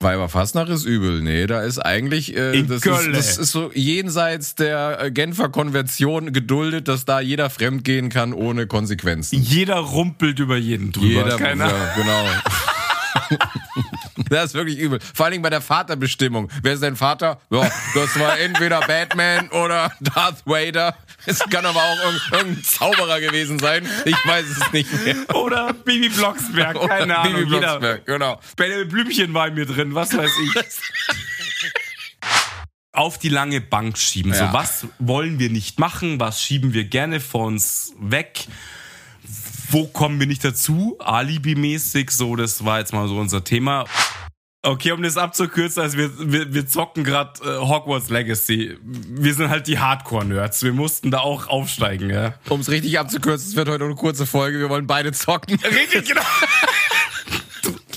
Weiberfastnacht ist übel. Nee, da ist eigentlich, äh, das, ist, das ist so jenseits der äh, Genfer Konvention geduldet, dass da jeder fremdgehen kann ohne Konsequenzen. Jeder rumpelt über jeden drüber. Jeder, Keine Ahnung. ja, genau. Das ist wirklich übel. Vor allen Dingen bei der Vaterbestimmung. Wer ist dein Vater? Ja, das war entweder Batman oder Darth Vader. Es kann aber auch irg- irgendein Zauberer gewesen sein. Ich weiß es nicht mehr. Oder Bibi Blocksberg, Oder keine Ahnung. Bibi Jeder, Blocksberg, genau. Benjamin Blümchen war in mir drin, was weiß ich. Auf die lange Bank schieben. Ja. So, was wollen wir nicht machen? Was schieben wir gerne vor uns weg? Wo kommen wir nicht dazu? Alibi-mäßig, so, das war jetzt mal so unser Thema. Okay, um das abzukürzen, also wir, wir, wir zocken gerade äh, Hogwarts Legacy. Wir sind halt die Hardcore-Nerds. Wir mussten da auch aufsteigen, ja. Um es richtig abzukürzen, es wird heute eine kurze Folge. Wir wollen beide zocken. Richtig, genau.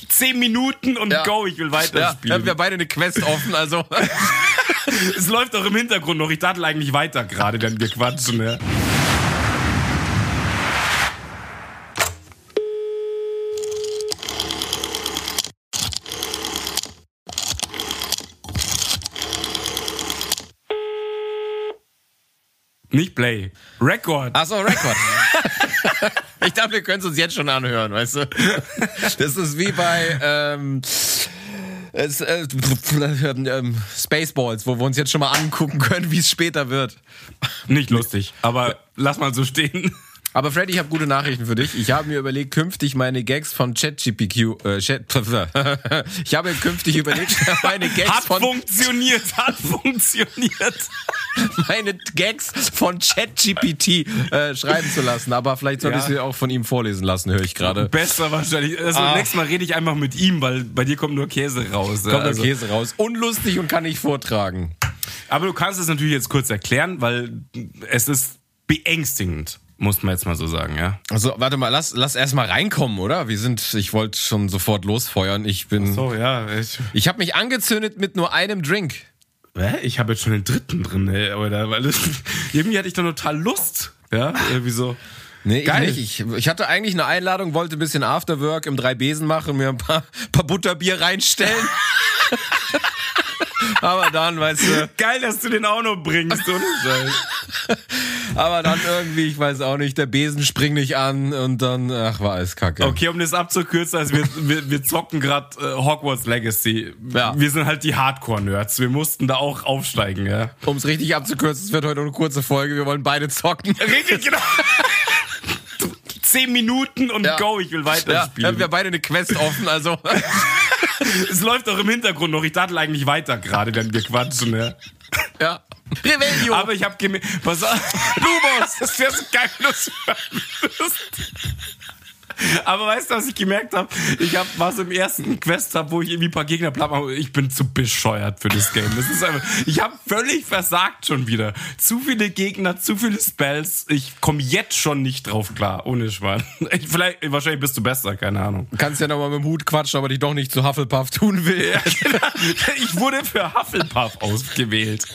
Zehn Minuten und Ja. go, ich will Ja, weiterspielen. wir haben beide eine Quest offen, also. es läuft auch im Hintergrund noch. Ich dachte eigentlich weiter gerade, wenn wir quatschen. Ja. Nicht Play. Record. Achso, Rekord. ich dachte, wir können es uns jetzt schon anhören, weißt du? Das ist wie bei ähm, es, äh, ähm, Spaceballs, wo wir uns jetzt schon mal angucken können, wie es später wird. Nicht lustig, aber lass mal so stehen. Aber Freddy, ich habe gute Nachrichten für dich. Ich habe mir überlegt, künftig meine Gags von ChatGPQ, äh, Chat, ich habe mir künftig überlegt, meine Gags Hat von funktioniert, hat funktioniert. meine Gags von ChatGPT äh, schreiben zu lassen. Aber vielleicht soll Ja. ich sie auch von ihm vorlesen lassen, höre ich gerade. Besser wahrscheinlich. Also Ah. nächstes Mal rede ich einfach mit ihm, weil bei dir kommt nur Käse raus. Kommt also, Käse raus. Unlustig und kann nicht vortragen. Aber du kannst es natürlich jetzt kurz erklären, weil es ist beängstigend, muss man jetzt mal so sagen, ja. Also, warte mal, lass, lass erst mal reinkommen, oder? Wir sind, ich wollte schon sofort losfeuern. Ich bin. So, ja. Ich, Ich habe mich angezündet mit nur einem Drink. Hä? ich habe jetzt schon den dritten drin, ey, oder? Weil das, irgendwie hatte ich da total Lust. Ja, irgendwie so. Nee, Geil. ich nicht. Ich, ich hatte eigentlich eine Einladung, wollte ein bisschen Afterwork im Drei-Besen machen, mir ein paar, paar Butterbier reinstellen. aber dann, weißt du, Geil, dass du den auch noch bringst, ohne Scheiß. Aber dann irgendwie, ich weiß auch nicht, der Besen springt nicht an und dann, ach, war alles kacke. Okay, um das abzukürzen, also wir, wir, wir zocken gerade äh, Hogwarts Legacy. Ja. Wir sind halt die Hardcore-Nerds. Wir mussten da auch aufsteigen, ja. Um es richtig abzukürzen, es wird heute eine kurze Folge, wir wollen beide zocken. Richtig, genau. Zehn Minuten und Ja. go, ich will Ja, weiterspielen. wir haben beide eine Quest offen, also. es läuft auch im Hintergrund noch. Ich dachte eigentlich weiter gerade, wenn wir quatschen, ja. Ja. Revelio. Aber ich habe gemerkt, pass auf, Lumos, das wäre so geil, wenn hören würdest. Aber weißt du, was ich gemerkt habe? Ich hab, war so im ersten Quest-Hub, wo ich irgendwie ein paar Gegner platt mache. Ich bin zu bescheuert für das Game. Das ist einfach, ich habe völlig versagt schon wieder. Zu viele Gegner, zu viele Spells. Ich komme jetzt schon nicht drauf klar, ohne Schwan. Ich, vielleicht, wahrscheinlich bist du besser, keine Ahnung. Du kannst ja nochmal mit dem Hut quatschen, aber dich doch nicht zu Hufflepuff tun will. Ich wurde für Hufflepuff ausgewählt.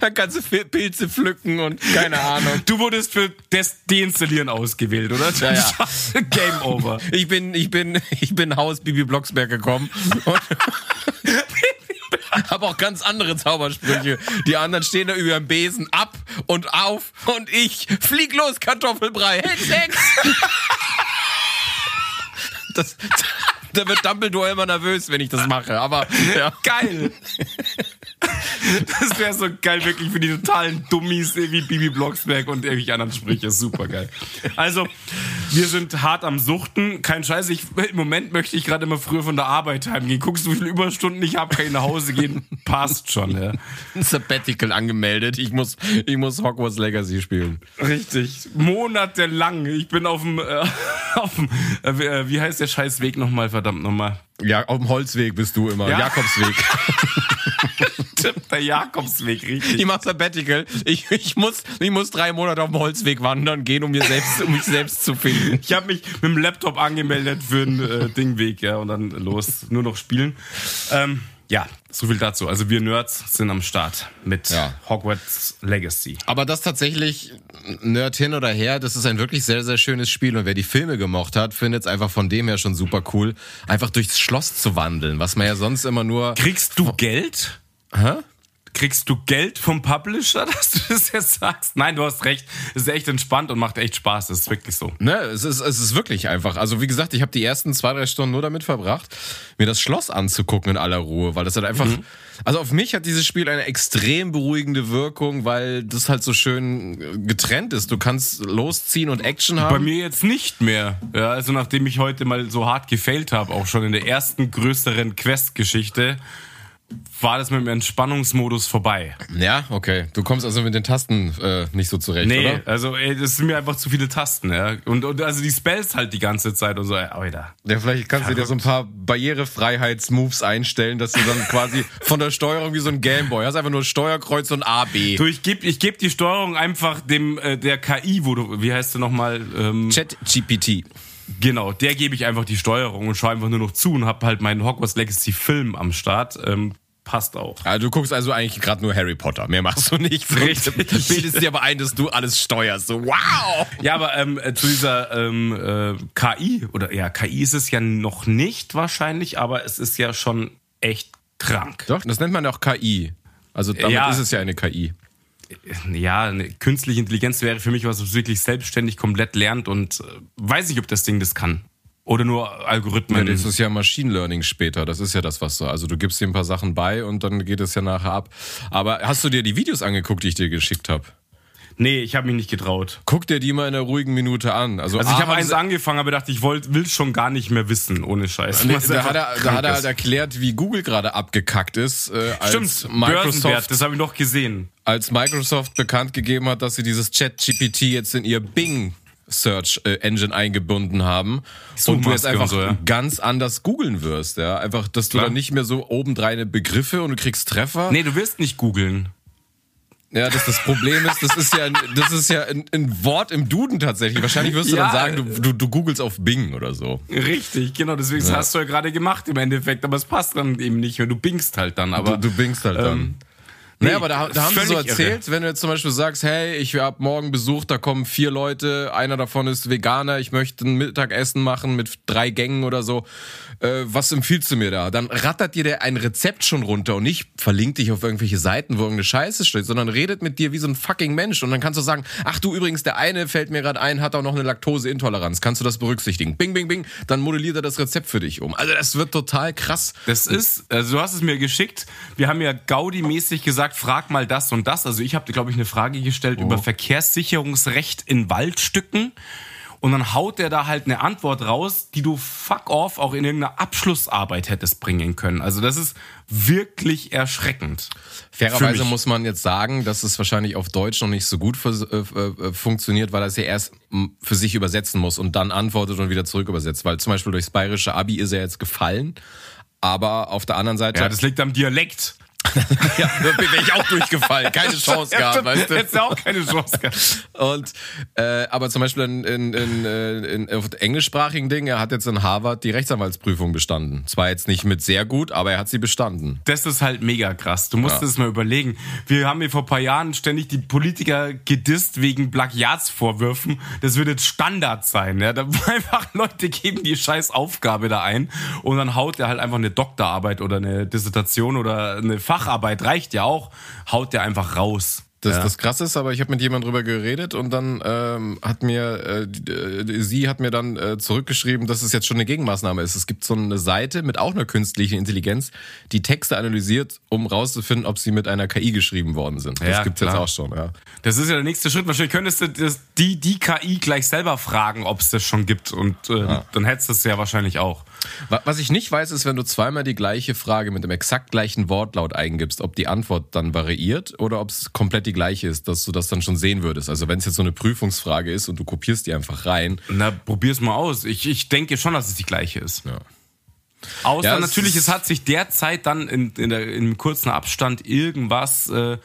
Dann kannst du Pilze pflücken und keine Ahnung. Du wurdest für das Deinstallieren ausgewählt, oder? Ja, ja. Game over. Ich bin, ich bin, ich bin Haus Bibi Blocksberg gekommen und habe auch ganz andere Zaubersprüche. Die anderen stehen da über dem Besen ab und auf und ich flieg los, Kartoffelbrei. Hex, Hex! Das, da wird Dumbledore immer nervös, wenn ich das mache. Aber ja. Geil. Das wäre so geil, wirklich für die totalen Dummies wie Bibi Blocksberg und irgendwelche anderen Sprüche. Super geil. Also, wir sind hart am Suchten. Kein Scheiß. Ich, Im Moment möchte ich gerade immer früher von der Arbeit heimgehen. Guckst du, wie viele Überstunden ich habe? Kann ich nach Hause gehen? Passt schon, ja. Sabbatical angemeldet. Ich muss, ich muss Hogwarts Legacy spielen. Richtig. Monatelang. Ich bin auf dem, äh, auf dem äh, wie- äh, wie heißt der scheiß Weg nochmal, verdammt nochmal? Ja, auf dem Holzweg bist du immer. Ja. Jakobsweg. Der Jakobsweg, richtig. Ich mach Sabbatical. Ich, ich, muss, ich muss drei Monate auf dem Holzweg wandern gehen, um, mir selbst, um mich selbst zu finden. Ich habe mich mit dem Laptop angemeldet für den äh, Dingweg, ja, und dann los, nur noch spielen. Ähm, ja, so viel dazu. Also wir Nerds sind am Start mit Ja. Hogwarts Legacy. Aber das tatsächlich, Nerd hin oder her, das ist ein wirklich sehr, sehr schönes Spiel. Und wer die Filme gemocht hat, findet es einfach von dem her schon super cool, einfach durchs Schloss zu wandeln, was man ja sonst immer nur. Kriegst du Geld? Hä? Kriegst du Geld vom Publisher, dass du das jetzt sagst? Nein, du hast recht. Es ist echt entspannt und macht echt Spaß. Das ist wirklich so. Ne, es ist, es ist wirklich einfach. Also wie gesagt, ich habe die ersten zwei, drei Stunden nur damit verbracht, mir das Schloss anzugucken in aller Ruhe, weil das halt einfach. Also auf mich hat dieses Spiel eine extrem beruhigende Wirkung, weil das halt so schön getrennt ist. Du kannst losziehen und Action haben. Bei mir jetzt nicht mehr. Ja, also nachdem ich heute mal so hart gefailt habe, auch schon in der ersten größeren Quest-Geschichte, war das mit dem Entspannungsmodus vorbei. Ja, okay. Du kommst also mit den Tasten äh, nicht so zurecht, Nee, oder? also ey, das sind mir einfach zu viele Tasten, ja. Und, und also die Spells halt die ganze Zeit und so, ey, Alter. Ja, vielleicht kannst du dir so ein paar Barrierefreiheitsmoves einstellen, dass du dann quasi von der Steuerung wie so ein Gameboy hast, einfach nur Steuerkreuz und A, B. Du, ich geb, ich geb die Steuerung einfach dem äh, der KI, wo du, wie heißt du nochmal? Ähm, Chat-GPT. Genau, der gebe ich einfach die Steuerung und schaue einfach nur noch zu und hab halt meinen Hogwarts Legacy Film am Start. Ähm, passt auch. Also du guckst also eigentlich gerade nur Harry Potter. Mehr machst du nicht. Richtig. Bildest dir aber ein, dass du alles steuerst. So, wow! Ja, aber ähm, äh, zu dieser ähm, äh, KI, oder ja, KI ist es ja noch nicht wahrscheinlich, aber es ist ja schon echt krank. Doch, das nennt man auch KI. Also damit Ja. ist es ja eine KI. Ja, eine künstliche Intelligenz wäre für mich was, was wirklich selbstständig komplett lernt und äh, weiß nicht, ob das Ding das kann. Oder nur Algorithmen. Ja, das ist ja Machine Learning später. Das ist ja das, was so. Also du gibst dir ein paar Sachen bei und dann geht es ja nachher ab. Aber hast du dir die Videos angeguckt, die ich dir geschickt habe? Nee, ich habe mich nicht getraut. Guck dir die mal in einer ruhigen Minute an. Also, Also ich habe eins angefangen, aber dachte, ich wollt, will schon gar nicht mehr wissen, ohne Scheiß. Nee, da hat, er, da hat er halt erklärt, wie Google gerade abgekackt ist, äh, als Stimmt, Microsoft, das habe ich noch gesehen. als Microsoft bekannt gegeben hat, dass sie dieses Chat-GPT jetzt in ihr Bing Search äh, Engine eingebunden haben und du jetzt einfach so, ja. ganz anders googeln wirst, ja, einfach, dass du Klar. dann nicht mehr so obendreine Begriffe und du kriegst Treffer. Nee, du wirst nicht googeln. Ja, das, das Problem ist, das ist ja, ein- das ist ja ein, ein Wort im Duden tatsächlich. Wahrscheinlich wirst du Ja. dann sagen, du, du, du googelst auf Bing oder so. Richtig, genau, deswegen das hast du ja gerade gemacht im Endeffekt, aber es passt dann eben nicht mehr. Du bingst halt dann, aber. Du, du bingst halt dann. Nee, nee, aber da, da haben sie so erzählt, wenn du jetzt zum Beispiel sagst, hey, ich hab morgen Besuch, da kommen vier Leute, einer davon ist Veganer, ich möchte ein Mittagessen machen mit drei Gängen oder so. Äh, was empfiehlst du mir da? Dann rattert dir der ein Rezept schon runter und nicht verlinkt dich auf irgendwelche Seiten, wo irgendeine Scheiße steht, sondern redet mit dir wie so ein fucking Mensch. Und dann kannst du sagen, ach du übrigens, der eine fällt mir gerade ein, hat auch noch eine Laktoseintoleranz. Kannst du das berücksichtigen? Bing, bing, bing. Dann modelliert er das Rezept für dich um. Also das wird total krass. Das ist, also du hast es mir geschickt. Wir haben ja Gaudi-mäßig gesagt, frag mal das und das. Also ich habe dir, glaube ich, eine Frage gestellt über Verkehrssicherungsrecht in Waldstücken. Und dann haut der da halt eine Antwort raus, die du fuck off auch in irgendeiner Abschlussarbeit hättest bringen können. Also das ist wirklich erschreckend. Für Fairerweise muss man jetzt sagen, dass es wahrscheinlich auf Deutsch noch nicht so gut äh, äh, funktioniert, weil er es ja erst für sich übersetzen muss und dann antwortet und wieder zurück übersetzt. Weil zum Beispiel durchs bayerische Abi ist er jetzt gefallen. Aber auf der anderen Seite Ja, das liegt am Dialekt. Ja, wäre ich auch durchgefallen. Keine Chance gehabt, weißt du? Hättest du auch keine Chance gehabt. Und äh, aber zum Beispiel in, in, in, äh, in auf englischsprachigen Dingen, er hat jetzt in Harvard die Rechtsanwaltsprüfung bestanden. Zwar jetzt nicht mit sehr gut, aber er hat sie bestanden. Das ist halt mega krass. Du musst es mal überlegen. Wir haben hier vor ein paar Jahren ständig die Politiker gedisst wegen Plagiatsvorwürfen. Das wird jetzt Standard sein. Ja? Da einfach Leute geben die scheiß Aufgabe da ein und dann haut der halt einfach eine Doktorarbeit oder eine Dissertation oder eine Facharbeit, reicht ja auch, haut der einfach raus. Das, ja. das krass ist, aber ich habe mit jemandem drüber geredet und dann ähm, hat mir, äh, äh, sie hat mir dann äh, zurückgeschrieben, dass es jetzt schon eine Gegenmaßnahme ist. Es gibt so eine Seite mit auch einer künstlichen Intelligenz, die Texte analysiert, um rauszufinden, ob sie mit einer KI geschrieben worden sind. Das Ja, gibt's jetzt klar. auch schon, ja. Das ist ja der nächste Schritt. Wahrscheinlich könntest du das, die, die KI gleich selber fragen, ob es das schon gibt. Und äh, dann hättest du es ja wahrscheinlich auch. Wa- Was ich nicht weiß, ist, wenn du zweimal die gleiche Frage mit dem exakt gleichen Wortlaut eingibst, ob die Antwort dann variiert oder ob es komplett die gleiche ist, dass du das dann schon sehen würdest. Also wenn es jetzt so eine Prüfungsfrage ist und du kopierst die einfach rein, Na, probier's mal aus. Ich, ich denke schon, dass es die gleiche ist. Ja. Außer Ja, natürlich, es hat sich derzeit dann in, in der, in einem kurzen Abstand irgendwas äh,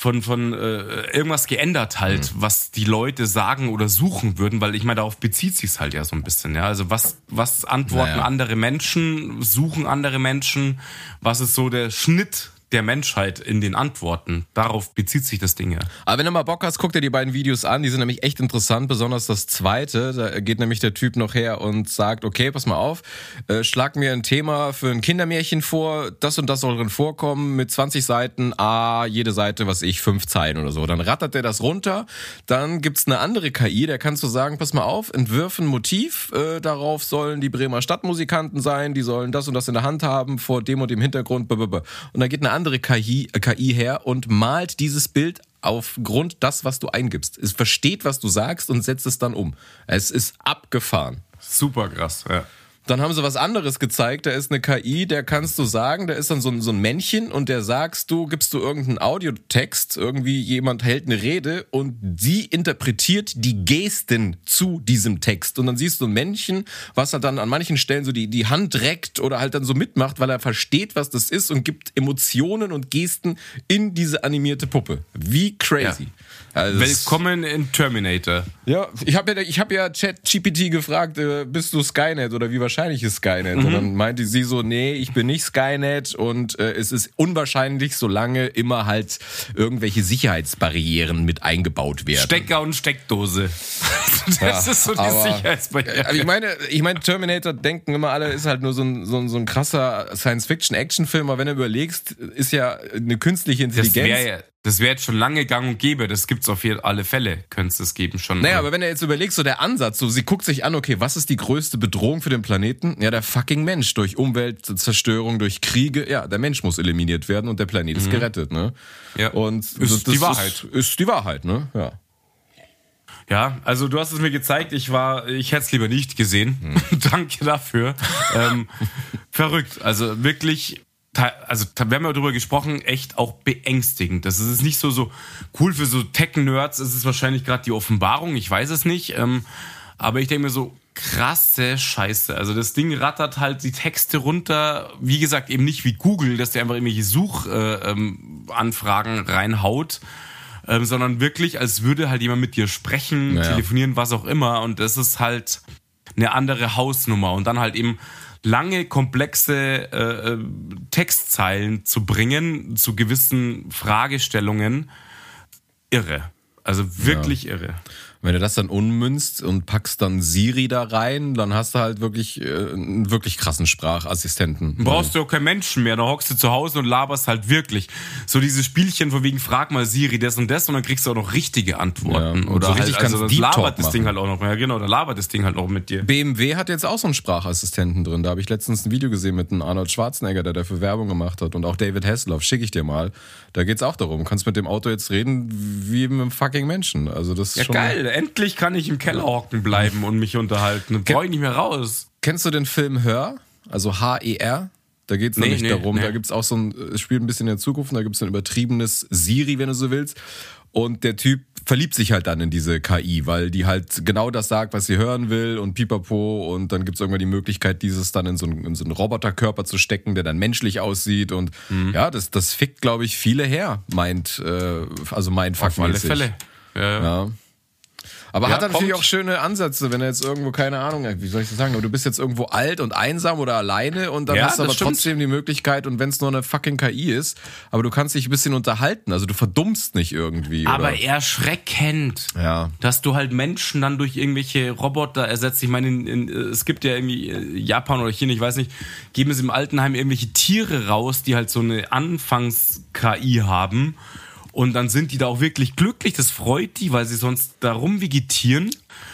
von, von äh, irgendwas geändert halt, mhm. was die Leute sagen oder suchen würden, weil ich meine, darauf bezieht sich halt ja so ein bisschen, ja. Also was, was antworten naja. andere Menschen, suchen andere Menschen, was ist so der Schnitt der Menschheit in den Antworten. Darauf bezieht sich das Ding ja. Aber wenn du mal Bock hast, guck dir die beiden Videos an. Die sind nämlich echt interessant, besonders das zweite. Da geht nämlich der Typ noch her und sagt, okay, pass mal auf, äh, schlag mir ein Thema für ein Kindermärchen vor, das und das soll drin vorkommen, mit 20 Seiten, ah, jede Seite, was ich, fünf Zeilen oder so. Dann rattert der das runter, dann gibt's eine andere KI, der kannst du sagen, pass mal auf, entwirf ein Motiv, äh, darauf sollen die Bremer Stadtmusikanten sein, die sollen das und das in der Hand haben, vor dem und dem Hintergrund, und dann geht eine andere KI, äh, KI her und malt dieses Bild aufgrund das, was du eingibst. Es versteht, was du sagst und setzt es dann um. Es ist abgefahren. Super krass, ja. Dann haben sie was anderes gezeigt. Da ist eine KI, der kannst du sagen, da ist dann so ein, so ein Männchen und der sagst du, gibst du irgendeinen Audiotext, irgendwie jemand hält eine Rede und sie interpretiert die Gesten zu diesem Text. Und dann siehst du ein Männchen, was halt dann an manchen Stellen so die, die Hand reckt oder halt dann so mitmacht, weil er versteht, was das ist und gibt Emotionen und Gesten in diese animierte Puppe. Wie crazy. Ja. Also Willkommen in Terminator. Ja, ich habe ja, ich hab ja ChatGPT gefragt, äh, bist du Skynet oder wie wahrscheinlich ist Skynet? Mhm. Und dann meinte sie so, nee, ich bin nicht Skynet und äh, es ist unwahrscheinlich, solange immer halt irgendwelche Sicherheitsbarrieren mit eingebaut werden. Stecker und Steckdose. das ja, ist so die aber, Sicherheitsbarriere. Ich meine, ich meine, Terminator denken immer alle, ist halt nur so ein, so ein, so ein krasser Science-Fiction-Action-Film, aber wenn du überlegst, ist ja eine künstliche Intelligenz. Das wäre ja das wäre jetzt schon lange gang und gäbe. Das gibt's auf alle Fälle, könnte es das geben schon. Naja, aber wenn du jetzt überlegst, so der Ansatz, so sie guckt sich an, okay, was ist die größte Bedrohung für den Planeten? Ja, der fucking Mensch. Durch Umweltzerstörung, durch Kriege. Ja, der Mensch muss eliminiert werden und der Planet ist mhm. gerettet, ne? Ja. Und ist das, das die Wahrheit. Ist, ist die Wahrheit, ne? Ja. Ja, also du hast es mir gezeigt, ich war, ich hätte es lieber nicht gesehen. Hm. Danke dafür. ähm, verrückt. Also wirklich also wir haben ja darüber gesprochen, echt auch beängstigend. Das ist nicht so so cool für so Tech-Nerds. Es ist wahrscheinlich gerade die Offenbarung. Ich weiß es nicht. Ähm, aber ich denke mir so krasse Scheiße. Also das Ding rattert halt die Texte runter. Wie gesagt eben nicht wie Google, dass der einfach irgendwelche Suchanfragen äh, ähm, reinhaut. Ähm, sondern wirklich, als würde halt jemand mit dir sprechen, naja. telefonieren, was auch immer. Und das ist halt eine andere Hausnummer. Und dann halt eben lange, komplexe äh, äh, Textzeilen zu bringen zu gewissen Fragestellungen. Irre. Also wirklich ja. irre. Wenn du das dann unmünzt und packst dann Siri da rein, dann hast du halt wirklich äh, einen wirklich krassen Sprachassistenten. Brauchst du auch keinen Menschen mehr, dann hockst du zu Hause und laberst halt wirklich. So dieses Spielchen von wegen frag mal Siri das und das und dann kriegst du auch noch richtige Antworten. Ja, Oder so richtig halt, also das labert das Ding halt auch noch. Ja genau, da labert das Ding halt auch mit dir. BMW hat jetzt auch so einen Sprachassistenten drin. Da habe ich letztens ein Video gesehen mit einem Arnold Schwarzenegger, der dafür Werbung gemacht hat und auch David Hasselhoff, schicke ich dir mal. Da geht's auch darum, du kannst mit dem Auto jetzt reden wie mit einem fucking Menschen. Also das ist ja, schon geil endlich kann ich im Keller hocken bleiben und mich unterhalten. Dann brauche ich nicht mehr raus. Kennst du den Film Hör? Also H-E-R? Da geht es nee, nämlich nee, darum, nee. da gibt es auch so ein, es spielt ein bisschen in der Zukunft, da gibt es ein übertriebenes Siri, wenn du so willst. Und der Typ verliebt sich halt dann in diese KI, weil die halt genau das sagt, was sie hören will und pipapo. Und dann gibt es irgendwann die Möglichkeit, dieses dann in so, einen, in so einen Roboterkörper zu stecken, der dann menschlich aussieht. Und mhm. ja, das, das fickt, glaube ich, viele her, meint, äh, also mein Auf alle Fälle. ja. ja. Aber ja, hat natürlich auch schöne Ansätze, wenn er jetzt irgendwo, keine Ahnung, wie soll ich das sagen, du bist jetzt irgendwo alt und einsam oder alleine und dann ja, hast du aber stimmt. trotzdem die Möglichkeit und wenn es nur eine fucking KI ist, aber du kannst dich ein bisschen unterhalten, also du verdummst nicht irgendwie. Aber oder? erschreckend, ja. dass du halt Menschen dann durch irgendwelche Roboter ersetzt. Ich meine, in, in, es gibt ja irgendwie äh, Japan oder China, ich weiß nicht, geben es im Altenheim irgendwelche Tiere raus, die halt so eine Anfangs-KI haben und dann sind die da auch wirklich glücklich. Das freut die, weil sie sonst darum vegetieren.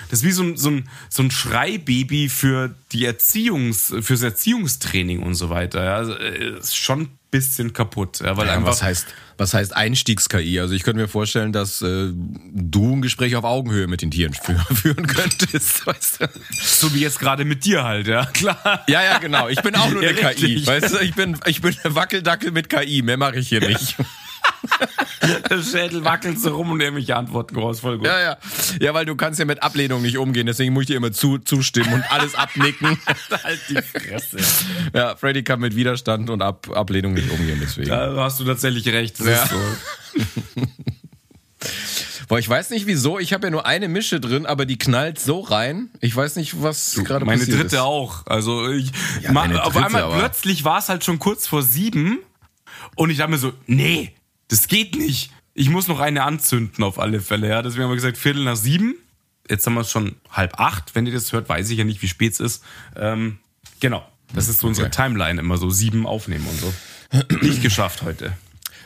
Das ist wie so ein, so ein, so ein Schreibaby für die Erziehungs, fürs Erziehungstraining und so weiter. Ja, also, äh, ist schon ein bisschen kaputt. Ja, weil ja, einfach was heißt, was heißt Einstiegs-KI? Also ich könnte mir vorstellen, dass äh, du ein Gespräch auf Augenhöhe mit den Tieren führen könntest. Weißt du? So wie jetzt gerade mit dir halt, ja, klar. Ja, ja, genau. Ich bin auch nur ja, eine richtig. KI. Weißt du, ich bin, ich bin ein Wackeldackel mit KI. Mehr mache ich hier nicht. Der Schädel wackelt so rum und irgendwelche Antworten raus. Voll gut. Ja, ja. Ja, weil du kannst ja mit Ablehnung nicht umgehen, deswegen muss ich dir immer zu, zustimmen und alles abnicken. halt die Fresse. Ja, Freddy kann mit Widerstand und Ab Ablehnung nicht umgehen, deswegen. Da hast du tatsächlich recht. Das ja. ist so. Boah, ich weiß nicht wieso, ich habe ja nur eine Mische drin, aber die knallt so rein. Ich weiß nicht, was gerade Meine passiert dritte ist. auch. Also ich, Ja, ma, deine auf dritte einmal aber. plötzlich war es halt schon kurz vor sieben und ich dachte mir so, nee, das geht nicht. Ich muss noch eine anzünden auf alle Fälle. Ja, deswegen haben wir gesagt Viertel nach sieben. Jetzt haben wir es schon halb acht. Wenn ihr das hört, weiß ich ja nicht, wie spät es ist. Ähm, genau. Das ist so unsere Okay. Timeline immer so sieben aufnehmen und so. Nicht geschafft heute.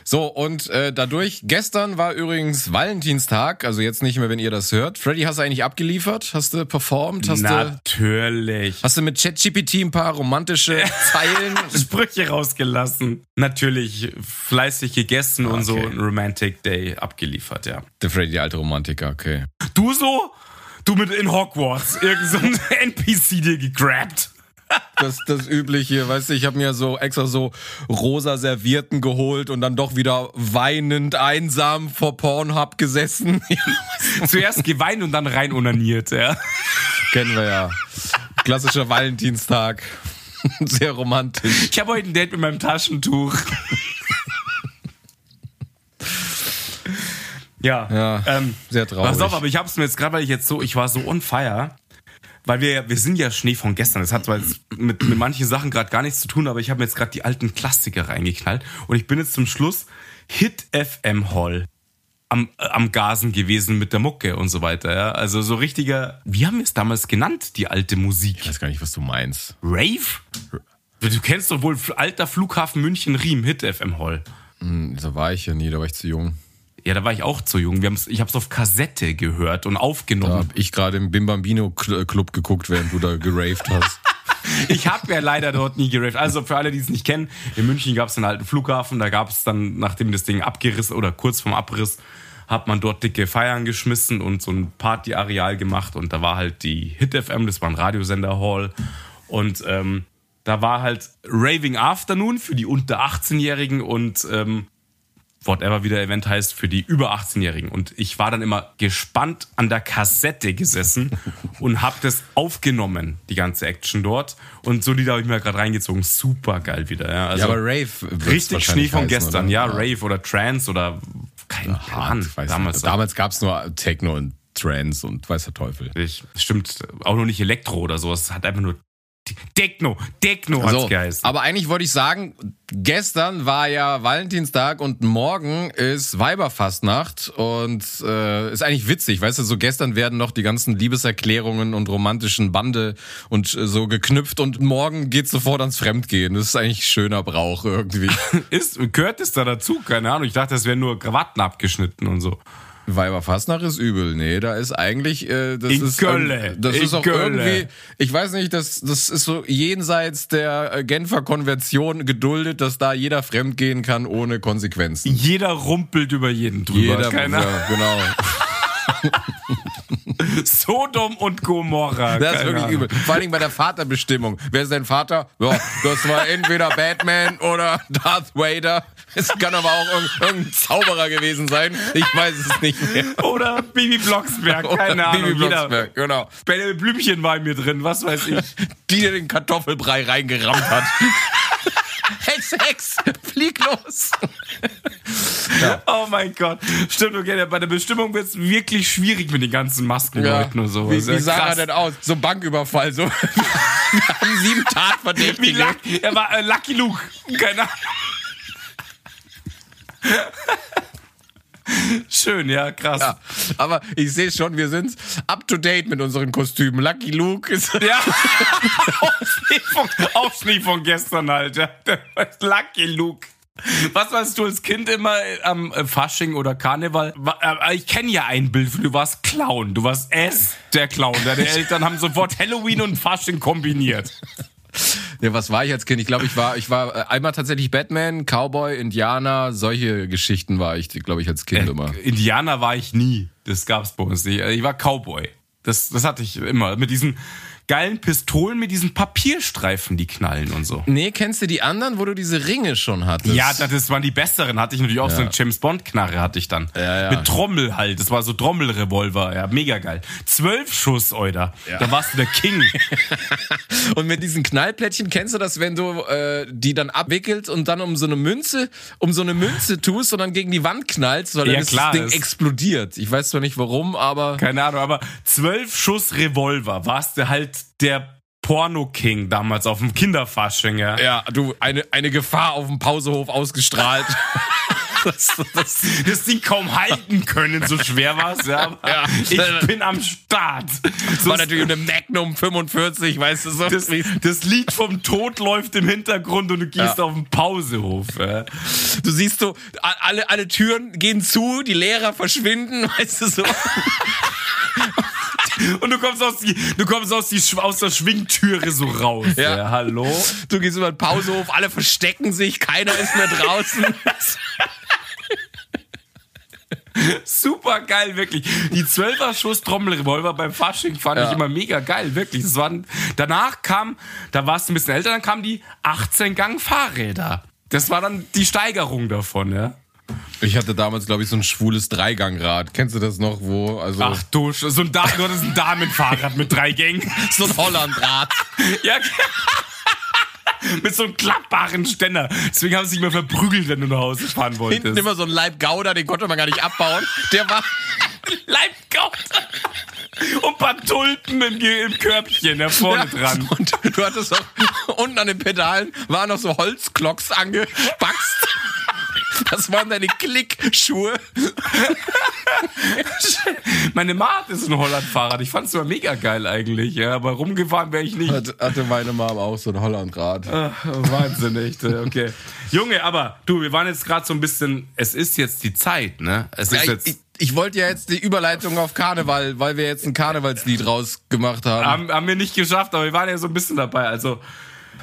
So, und äh, dadurch, gestern war übrigens Valentinstag, also jetzt nicht mehr, wenn ihr das hört. Freddy, hast du eigentlich abgeliefert? Hast du performt? Hast du, Natürlich. hast du mit ChatGPT ein paar romantische Zeilen? Sprüche rausgelassen. Natürlich fleißig gegessen und so Okay. ein Romantic Day abgeliefert, ja. Der Freddy, der alte Romantiker, okay. Du so? Du mit in Hogwarts. Irgend so NPC dir gegrabt. Das, das Übliche, weißt du, ich habe mir so extra so rosa Servierten geholt und dann doch wieder weinend einsam vor Pornhub gesessen. Zuerst geweint und dann rein onaniert, ja. Kennen wir ja. Klassischer Valentinstag. Sehr romantisch. Ich habe heute ein Date mit meinem Taschentuch. ja. Ja, Ähm, sehr traurig. Pass auf, aber ich hab's mir jetzt gerade, weil ich jetzt so, ich war so on fire. Weil wir, wir sind ja Schnee von gestern. Das hat zwar mit, mit manchen Sachen gerade gar nichts zu tun, aber ich habe mir jetzt gerade die alten Klassiker reingeknallt. Und ich bin jetzt zum Schluss Hit FM Hall am, äh, am Gasen gewesen mit der Mucke und so weiter. Ja? Also so richtiger, wie haben wir es damals genannt, die alte Musik? Ich weiß gar nicht, was du meinst. Rave? Du kennst doch wohl alter Flughafen München Riem, Hit FM Hall. Hm, Da war ich ja nie, da war ich zu jung. Ja, da war ich auch zu jung. Wir haben's, ich habe es auf Kassette gehört und Da aufgenommen. hab ich gerade im Bim Bambino Cl- Club geguckt, während du da geraved hast. Ich habe ja leider dort nie geraved. Also für alle, die es nicht kennen, in München gab es einen alten Flughafen. Da gab es dann, nachdem das Ding abgerissen oder kurz vorm Abriss, hat man dort dicke Feiern geschmissen und so ein Partyareal gemacht. Und da war halt die Hit FM, das war ein Radiosender Hall. Und ähm, da war halt Raving Afternoon für die unter 18-Jährigen und ähm, whatever wie der Event heißt, für die über 18-Jährigen. Und ich war dann immer gespannt an der Kassette gesessen und hab das aufgenommen, die ganze Action dort. Und so Lieder habe ich mir gerade reingezogen. Super geil wieder. Ja, also ja, aber Rave richtig Schnee von heißen, gestern. oder? Ja, Rave oder Trance oder kein Plan. Damals. Damals gab es nur Techno und Trance und weiß der Teufel. Ich, stimmt, auch noch nicht Elektro oder sowas. Es hat einfach nur Techno, Techno hat's So, geheißen. aber eigentlich wollte ich sagen, gestern war ja Valentinstag und morgen ist Weiberfastnacht und äh, ist eigentlich witzig, weißt du, so gestern werden noch die ganzen Liebeserklärungen und romantischen Bande und äh, so geknüpft und morgen geht sofort ans Fremdgehen. Das ist eigentlich schöner Brauch irgendwie. Ist, gehört es da dazu? Keine Ahnung. Ich dachte, das wären nur Krawatten abgeschnitten und so. Weiberfastnacht ist übel. Nee, da ist eigentlich, äh, das In ist, Kölle. das In ist auch Kölle. irgendwie, ich weiß nicht, das, das ist so jenseits der äh, Genfer Konvention geduldet, dass da jeder fremdgehen kann ohne Konsequenzen. Jeder rumpelt über jeden drüber. Jeder, Keine Ahnung. ja, genau. Sodom und Gomorra. Das ist wirklich übel. Vor allen Dingen bei der Vaterbestimmung. Wer ist dein Vater? Ja, das war entweder Batman oder Darth Vader. Es kann aber auch irgend- irgendein Zauberer gewesen sein. Ich weiß es nicht mehr. Oder Bibi Blocksberg, keine Oder Ahnung. Bibi Jeder, Blocksberg, genau. Bälle Blümchen war in mir drin, was weiß ich. Die dir den Kartoffelbrei reingerammt hat. Hex, Hex, flieg los. Oh mein Gott. Stimmt, okay, bei der Bestimmung wird es wirklich schwierig mit den ganzen Maskenleuten und so. Wie, ja wie sah er krass. denn aus? So ein Banküberfall. So. Wir haben sieben Wie Tatverdächtige. Luck, er war äh, Lucky Luke. Keine Ahnung. Schön, ja, krass. Ja, aber ich sehe schon, wir sind up to date mit unseren Kostümen. Lucky Luke ist. Ja, auch Schnee von, von gestern halt. Ja. Lucky Luke. Was warst du als Kind immer am äh, Fasching oder Karneval? Äh, Ich kenne ja ein Bild von du warst Clown. Du warst S, der Clown. Deine Eltern haben sofort Halloween und Fasching kombiniert. Ja, was war ich als Kind? Ich glaube, ich war, ich war äh, einmal tatsächlich Batman, Cowboy, Indianer, solche Geschichten war ich, glaube ich, als Kind immer. Indianer war ich nie. Das gab's bei uns nicht. Ich war Cowboy. Das, das hatte ich immer. Mit diesen geilen Pistolen mit diesen Papierstreifen, die knallen und so. Nee, kennst du die anderen, wo du diese Ringe schon hattest? Ja, das, waren die besseren. Hatte ich natürlich auch Ja. so eine James Bond Knarre hatte ich dann. Ja, ja. Mit Trommel halt. Das war so Trommelrevolver. Ja, mega geil. Zwölf Schuss, Euder. Da warst du der King. Und mit diesen Knallplättchen kennst du das, wenn du äh, die dann abwickelst und dann um so eine Münze, um so eine Münze tust und dann gegen die Wand knallst, weil dann ist das Ding das- explodiert. Ich weiß zwar nicht warum, aber Keine Ahnung, aber zwölf Schuss Revolver warst du halt der Porno-King damals auf dem Kinderfasching, ja. ja, du eine eine Gefahr auf dem Pausehof ausgestrahlt. das, das, das Ding kaum halten können, so schwer war es, ja. Ja. Ich bin am Start. das war natürlich eine Magnum 45, weißt du so. das, das Lied vom Tod läuft im Hintergrund und du gehst Ja. auf den Pausehof. Ja. Du siehst so, alle, alle Türen gehen zu, die Lehrer verschwinden, weißt du so. Und du kommst aus, die, du kommst aus, die, aus der Schwingtüre so raus. Ja. Ja. hallo? Du gehst über den Pausehof, alle verstecken sich, keiner ist mehr draußen. Super geil, wirklich. Die 12er Schuss Trommelrevolver beim Fasching fand Ja. ich immer mega geil, wirklich. Das waren, danach kam, da warst du ein bisschen älter, dann kamen die 18 Gang Fahrräder. Das war dann die Steigerung davon, ja. Ich hatte damals, glaube ich, so ein schwules Dreigangrad. Kennst du das noch, wo? Also Ach du, so ein, da du hattest ein Damenfahrrad mit drei Gängen. so ein Hollandrad. Ja, mit so einem klappbaren Ständer. Deswegen haben sie sich mal verprügelt, wenn du nach Hause fahren wolltest. Hinten immer so ein Leib Gouda, den konnte man gar nicht abbauen. Der war Leibgaut. Und ein paar Tulpen im, im Körbchen da vorne dran. Und du hattest auch unten an den Pedalen waren noch so Holzklocks angespackst. Das waren deine Klickschuhe. Meine Ma hat ist ein Holland-Fahrrad. Ich fand's immer mega geil eigentlich, ja. Aber rumgefahren wäre ich nicht. Hatte meine Mom auch so ein Hollandrad. Ach, Wahnsinn, echt. äh, Okay. Junge, aber du, wir waren jetzt gerade so ein bisschen. Es ist jetzt die Zeit, ne? Es ist Ja, jetzt. ich, ich wollte ja jetzt die Überleitung auf Karneval, weil wir jetzt ein Karnevalslied rausgemacht haben. haben, haben wir nicht geschafft, aber wir waren ja so ein bisschen dabei. Also,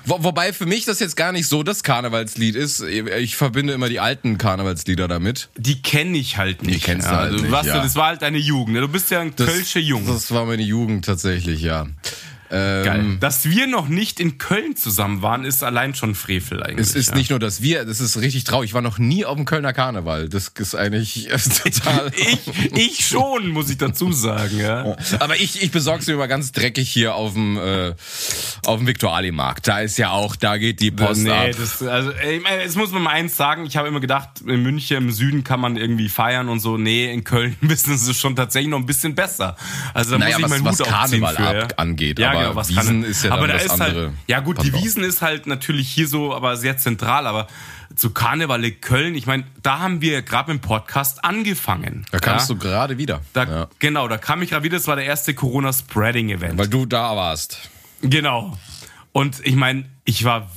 Wo, wobei für mich das jetzt gar nicht so das Karnevalslied ist. Ich verbinde immer die alten Karnevalslieder damit. die kenne ich halt nicht. kennst du ja. halt also, nicht, was, ja. Das war halt deine Jugend. Ne? Du bist ja ein Kölsche Jung. Das war meine Jugend tatsächlich, ja. Ähm, Geil. Dass wir noch nicht in Köln zusammen waren, ist allein schon Frevel eigentlich. Es ist ja. nicht nur, dass wir, das ist richtig traurig. Ich war noch nie auf dem Kölner Karneval. Das ist eigentlich total. Ich, ich schon, muss ich dazu sagen, ja. Aber ich, ich besorg's mir immer ganz dreckig hier auf dem, äh, auf dem Viktualienmarkt. Da ist ja auch, da geht die Post nee, ab. das, also, ich meine, jetzt muss man mal eins sagen. Ich habe immer gedacht, in München im Süden kann man irgendwie feiern und so. Nee, in Köln wissen sie schon tatsächlich noch ein bisschen besser. Also da Naja, muss ich was- meinen was Hut Karneval für, ja. ab- angeht, Ja, aber genau, was Wiesen kann- ist ja aber da das ist andere Halt, ja gut, die Pendant. Wiesen ist halt natürlich hier so, aber sehr zentral. Aber zu Karneval in Köln, ich meine, da haben wir gerade dem Podcast angefangen. Da kamst ja? du gerade wieder. Da, ja. Genau, da kam ich gerade wieder. Das war der erste Corona-Spreading-Event. Weil du da warst. Genau. Und ich meine, ich war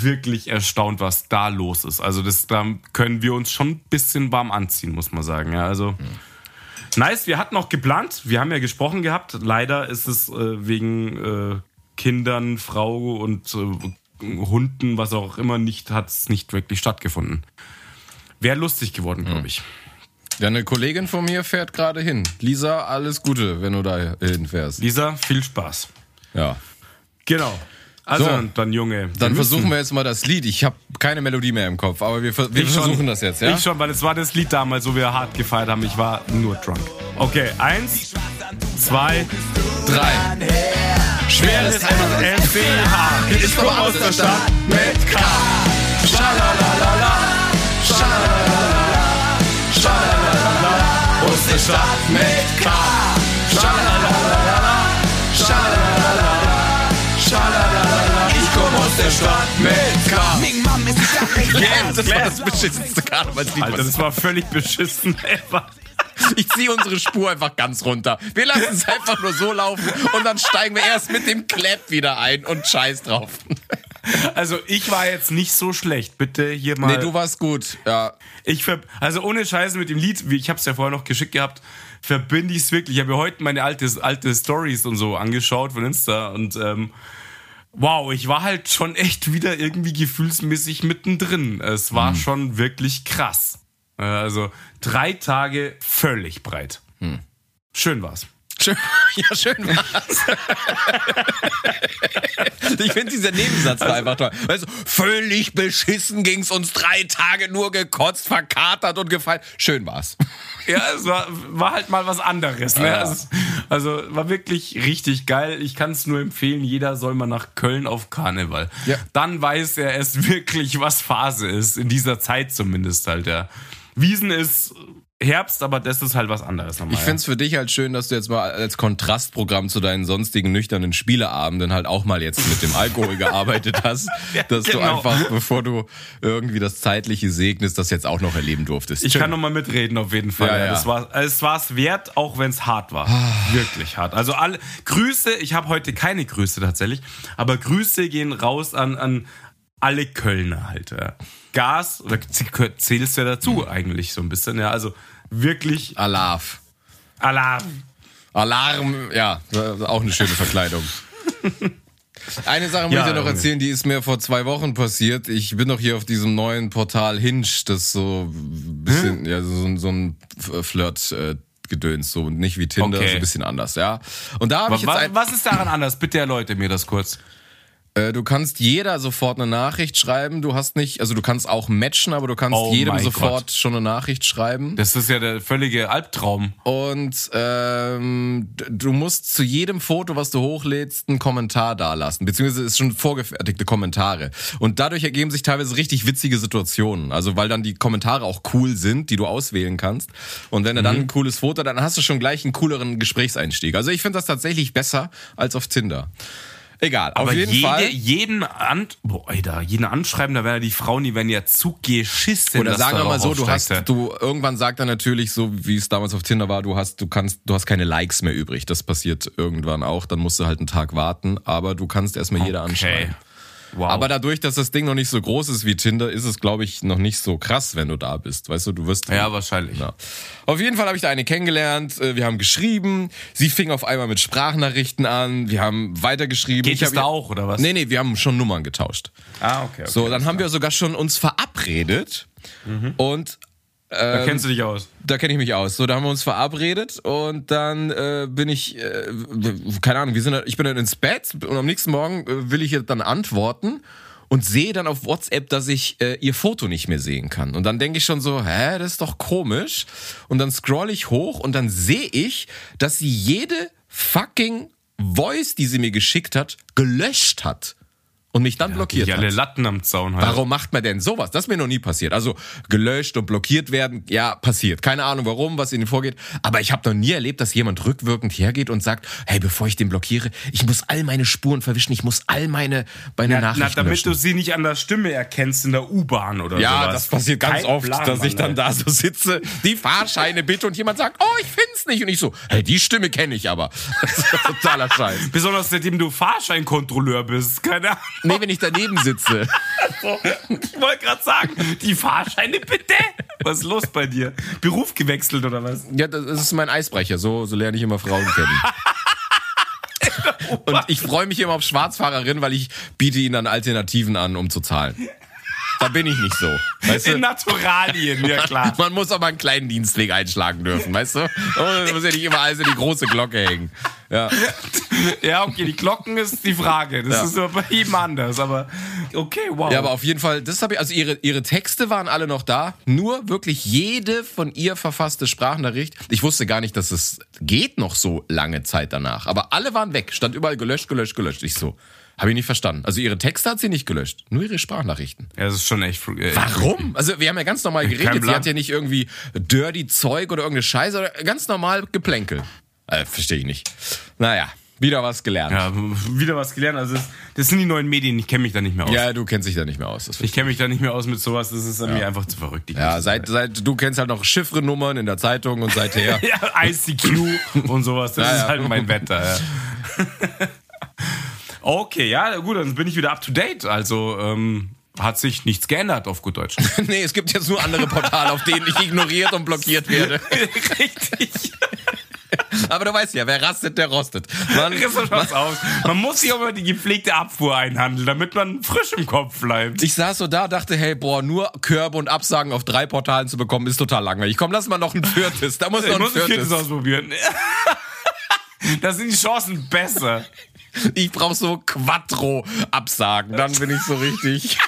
wirklich erstaunt, was da los ist. Also das, da können wir uns schon ein bisschen warm anziehen, muss man sagen. Ja, also nice. Wir hatten auch geplant. Wir haben ja gesprochen gehabt. Leider ist es äh, wegen äh, Kindern, Frau und äh, Hunden, was auch immer nicht, hat es nicht wirklich stattgefunden. Wäre lustig geworden, glaube ich. Ja, eine Kollegin von mir fährt gerade hin. Lisa, alles Gute, wenn du da hinfährst. Lisa, viel Spaß. Ja. Genau. Also So. dann Junge. Dann wir versuchen wir jetzt mal das Lied. Ich habe keine Melodie mehr im Kopf, aber wir, wir Ich schon. versuchen das jetzt, ja? Ich schon, weil es war das Lied damals, wo wir hart gefeiert haben. Ich war nur drunk. Okay, eins, zwei, Drei. schweres LCH. Ich komme aus der Stadt mit K. Schalalala, schalalala, schalalala, aus der Stadt mit K. Schalalala, aus der Stadt mit K. Yeah, das war das beschissenste Karnevalslied. Alter, das war völlig beschissen. ever. Ich ziehe unsere Spur einfach ganz runter. Wir lassen es einfach nur so laufen und dann steigen wir erst mit dem Clap wieder ein und scheiß drauf. Also ich war jetzt nicht so schlecht. Bitte hier mal. Nee, du warst gut. Ja. Ich ver also ohne Scheiße mit dem Lied, ich habe es ja vorher noch geschickt gehabt, verbinde ich es wirklich. Ich habe mir heute meine alte, alte Stories und so angeschaut von Insta und ähm, wow, ich war halt schon echt wieder irgendwie gefühlsmäßig mittendrin. Es war schon wirklich krass. Äh, Also drei Tage völlig breit. Schön war's. Schön, ja, schön war's. ich finde dieser Nebensatz war einfach toll. Weißt du, völlig beschissen ging's uns drei Tage nur gekotzt, verkatert und gefallen. Schön war's. Ja, es war, war halt mal was anderes. Ne? Ja. Also, also war wirklich richtig geil. Ich kann es nur empfehlen, jeder soll mal nach Köln auf Karneval. Ja. Dann weiß er es wirklich, was Phase ist. In dieser Zeit zumindest halt, ja. Wiesen ist Herbst, aber das ist halt was anderes nochmal. Ich finde es für dich halt schön, dass du jetzt mal als Kontrastprogramm zu deinen sonstigen nüchternen Spieleabenden halt auch mal jetzt mit dem Alkohol gearbeitet hast. dass du genau. einfach, bevor du irgendwie das Zeitliche segnest, das jetzt auch noch erleben durftest. Ich Schön. kann nochmal mitreden auf jeden Fall. Ja, Ja, ja. Das war, es war es wert, auch wenn es hart war. Wirklich hart. Also alle Grüße, ich habe heute keine Grüße tatsächlich, aber Grüße gehen raus an, an alle Kölner halt. Ja. Gas, oder zählst du ja dazu eigentlich so ein bisschen, ja. Also wirklich Alarv. Alarm. Alarm, ja, auch eine schöne Verkleidung. Eine Sache muss Ja, ich dir noch erzählen, die ist mir vor zwei Wochen passiert. Ich bin noch hier auf diesem neuen Portal Hinge, das so ein bisschen, ja, so, ein- so ein Flirt. Äh, Gedöns, so nicht wie Tinder, Okay. so ein bisschen anders, ja. Und da habe ich Was, jetzt ein, was ist daran anders? Bitte erläutere mir das kurz. Äh, du kannst jeder sofort eine Nachricht schreiben. Du hast nicht, also du kannst auch matchen, aber du kannst Oh jedem sofort Gott. schon eine Nachricht schreiben. Das ist ja der völlige Albtraum. Und ähm, du musst zu jedem Foto, was du hochlädst, einen Kommentar dalassen. Beziehungsweise es ist schon vorgefertigte Kommentare. Und dadurch ergeben sich teilweise richtig witzige Situationen. Also weil dann die Kommentare auch cool sind, die du auswählen kannst. Und wenn du Mhm. dann ein cooles Foto, dann hast du schon gleich einen cooleren Gesprächseinstieg. Also ich finde das tatsächlich besser als auf Tinder. Egal, Aber auf jeden jede, Fall. jeden an, boah, Alter, jeden anschreiben, da werden ja die Frauen, die werden ja zugeschissen. Oder dass sagen wir mal so, du hast, du, irgendwann sagt er natürlich so, wie es damals auf Tinder war, du hast, du kannst, du hast keine Likes mehr übrig. Das passiert irgendwann auch, dann musst du halt einen Tag warten, aber du kannst erstmal jeder anschreiben. Wow. Aber dadurch, dass das Ding noch nicht so groß ist wie Tinder, ist es, glaube ich, noch nicht so krass, wenn du da bist. Weißt du, du wirst. ja, wahrscheinlich. Ja. Auf jeden Fall habe ich da eine kennengelernt. äh, Wir haben geschrieben. Sie fing auf einmal mit Sprachnachrichten an. Wir haben weitergeschrieben. Geht Ich es da auch, oder was? Nee, nee, wir haben schon Nummern getauscht. Ah, okay. okay So, dann haben wir sogar schon uns verabredet. Und da kennst du dich aus. da kenne ich mich aus. So, da haben wir uns verabredet und dann äh, bin ich, äh, keine Ahnung, wir sind, ich bin dann ins Bett und am nächsten Morgen äh, will ich ihr dann antworten und sehe dann auf WhatsApp, dass ich äh, ihr Foto nicht mehr sehen kann. Und dann denke ich schon so, hä, das ist doch komisch. Und dann scroll ich hoch und dann sehe ich, dass sie jede fucking Voice, die sie mir geschickt hat, gelöscht hat und mich dann blockiert Die hat. alle Latten am Zaun halt. Warum macht man denn sowas? Das ist mir noch nie passiert. Also gelöscht und blockiert werden, ja, passiert. Keine Ahnung warum, was ihnen vorgeht. Aber ich habe noch nie erlebt, dass jemand rückwirkend hergeht und sagt, hey, bevor ich den blockiere, ich muss all meine Spuren verwischen, ich muss all meine, meine Na, Nachrichten na, damit löschen. du sie nicht an der Stimme erkennst in der U-Bahn oder ja, sowas. das passiert ganz Kein oft, Plan, dass ich Mann, dann ey. da so sitze, die Fahrscheine bitte und jemand sagt, oh, ich find's nicht. Und ich so, hey, die Stimme kenne ich aber. Das ist totaler Scheiß. Besonders seitdem du Fahrscheinkontrolleur bist. Keine Ahnung. Nee, wenn ich daneben sitze. Ich wollte gerade sagen, die Fahrscheine bitte. Was ist los bei dir? Beruf gewechselt oder was? Ja, das ist mein Eisbrecher. So, so lerne ich immer Frauen kennen. Und ich freue mich immer auf Schwarzfahrerinnen, weil ich biete ihnen dann Alternativen an, um zu zahlen. Da bin ich nicht so. Weißt In du? Naturalien, ja klar. Man muss aber einen kleinen Dienstweg einschlagen dürfen, weißt du? Man muss ja nicht immer alles in die große Glocke hängen. Ja. Ja, okay, die Glocken ist die Frage. Das Ja. ist aber bei jedem anders. Aber okay, wow. Ja, aber auf jeden Fall, das habe ich, also ihre, ihre Texte waren alle noch da, nur wirklich jede von ihr verfasste Sprachnachricht. Ich wusste gar nicht, dass es geht noch so lange Zeit danach. Aber alle waren weg, stand überall gelöscht, gelöscht, gelöscht. Ich so, habe ich nicht verstanden. Also ihre Texte hat sie nicht gelöscht, nur ihre Sprachnachrichten. ja, das ist schon echt. Äh, Warum? Also wir haben ja ganz normal geredet. Sie hat ja nicht irgendwie dirty Zeug oder irgendeine Scheiße, oder ganz normal Geplänkel. Äh, Verstehe ich nicht. Naja, wieder was gelernt. Ja, wieder was gelernt. Also das, das sind die neuen Medien. Ich kenne mich da nicht mehr aus. Ja, du kennst dich da nicht mehr aus. Ich kenne mich da nicht mehr aus mit sowas. Das ist an mir einfach zu verrückt. Ja, seit, seit du kennst halt noch Chiffrenummern in der Zeitung und seither. ja, ICQ und sowas. Das Ja, ist ja. halt mein Wetter. Okay, ja, gut, dann bin ich wieder up to date. Also ähm, hat sich nichts geändert auf gut Deutsch. nee, es gibt jetzt nur andere Portale, auf denen ich ignoriert und blockiert werde. Richtig. Aber du weißt ja, wer rastet, der rostet. Man, schaut's aus. Man muss sich auch mal die gepflegte Abfuhr einhandeln, damit man frisch im Kopf bleibt. ich saß so da, dachte, hey, boah, nur Körbe und Absagen auf drei Portalen zu bekommen, ist total langweilig. Komm, lass mal noch ein viertes. Da muss noch Ich ein muss ein viertes ausprobieren. Da sind die Chancen besser. Ich brauche so Quattro-Absagen, dann bin ich so richtig.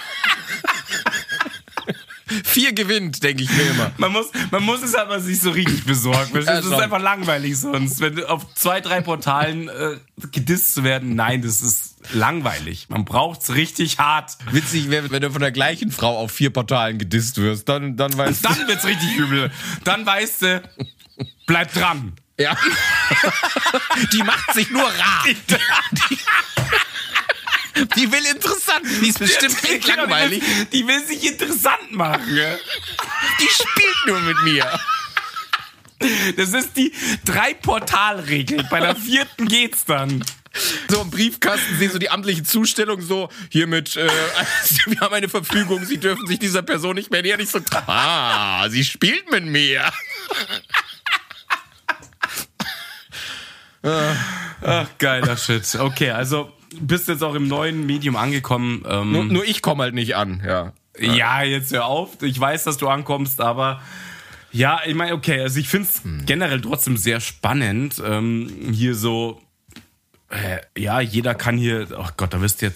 Vier gewinnt, denke ich mir immer. Man muss, man muss es aber sich so richtig besorgen. Das Ja, ist einfach langweilig sonst. Wenn auf zwei, drei Portalen äh, gedisst zu werden, nein, das ist langweilig. Man braucht's richtig hart. Witzig wäre, wenn du von der gleichen Frau auf vier Portalen gedisst wirst, dann, dann weißt du. Dann wird's richtig übel. Dann weißt du, bleib dran. Ja. Die macht sich nur rar. Die will interessant. Die ist bestimmt nicht langweilig. Die will, die will sich interessant machen. Ja? Die spielt nur mit mir. Das ist die Drei-Portal-Regel. Bei der vierten geht's dann. So im Briefkasten sehen so die amtliche Zustellung so, hiermit, äh, wir haben eine Verfügung, Sie dürfen sich dieser Person nicht mehr nähern. Ich so, ah, sie spielt mit mir. Ach, geiler Shit. Okay, also bist jetzt auch im neuen Medium angekommen. Ähm, Nur, nur ich komme halt nicht an, ja. Ja, jetzt hör auf. Ich weiß, dass du ankommst, aber ja, ich meine, okay, also ich finde es generell trotzdem sehr spannend. Ähm, hier so, äh, ja, jeder kann hier, oh Gott, da wirst du ja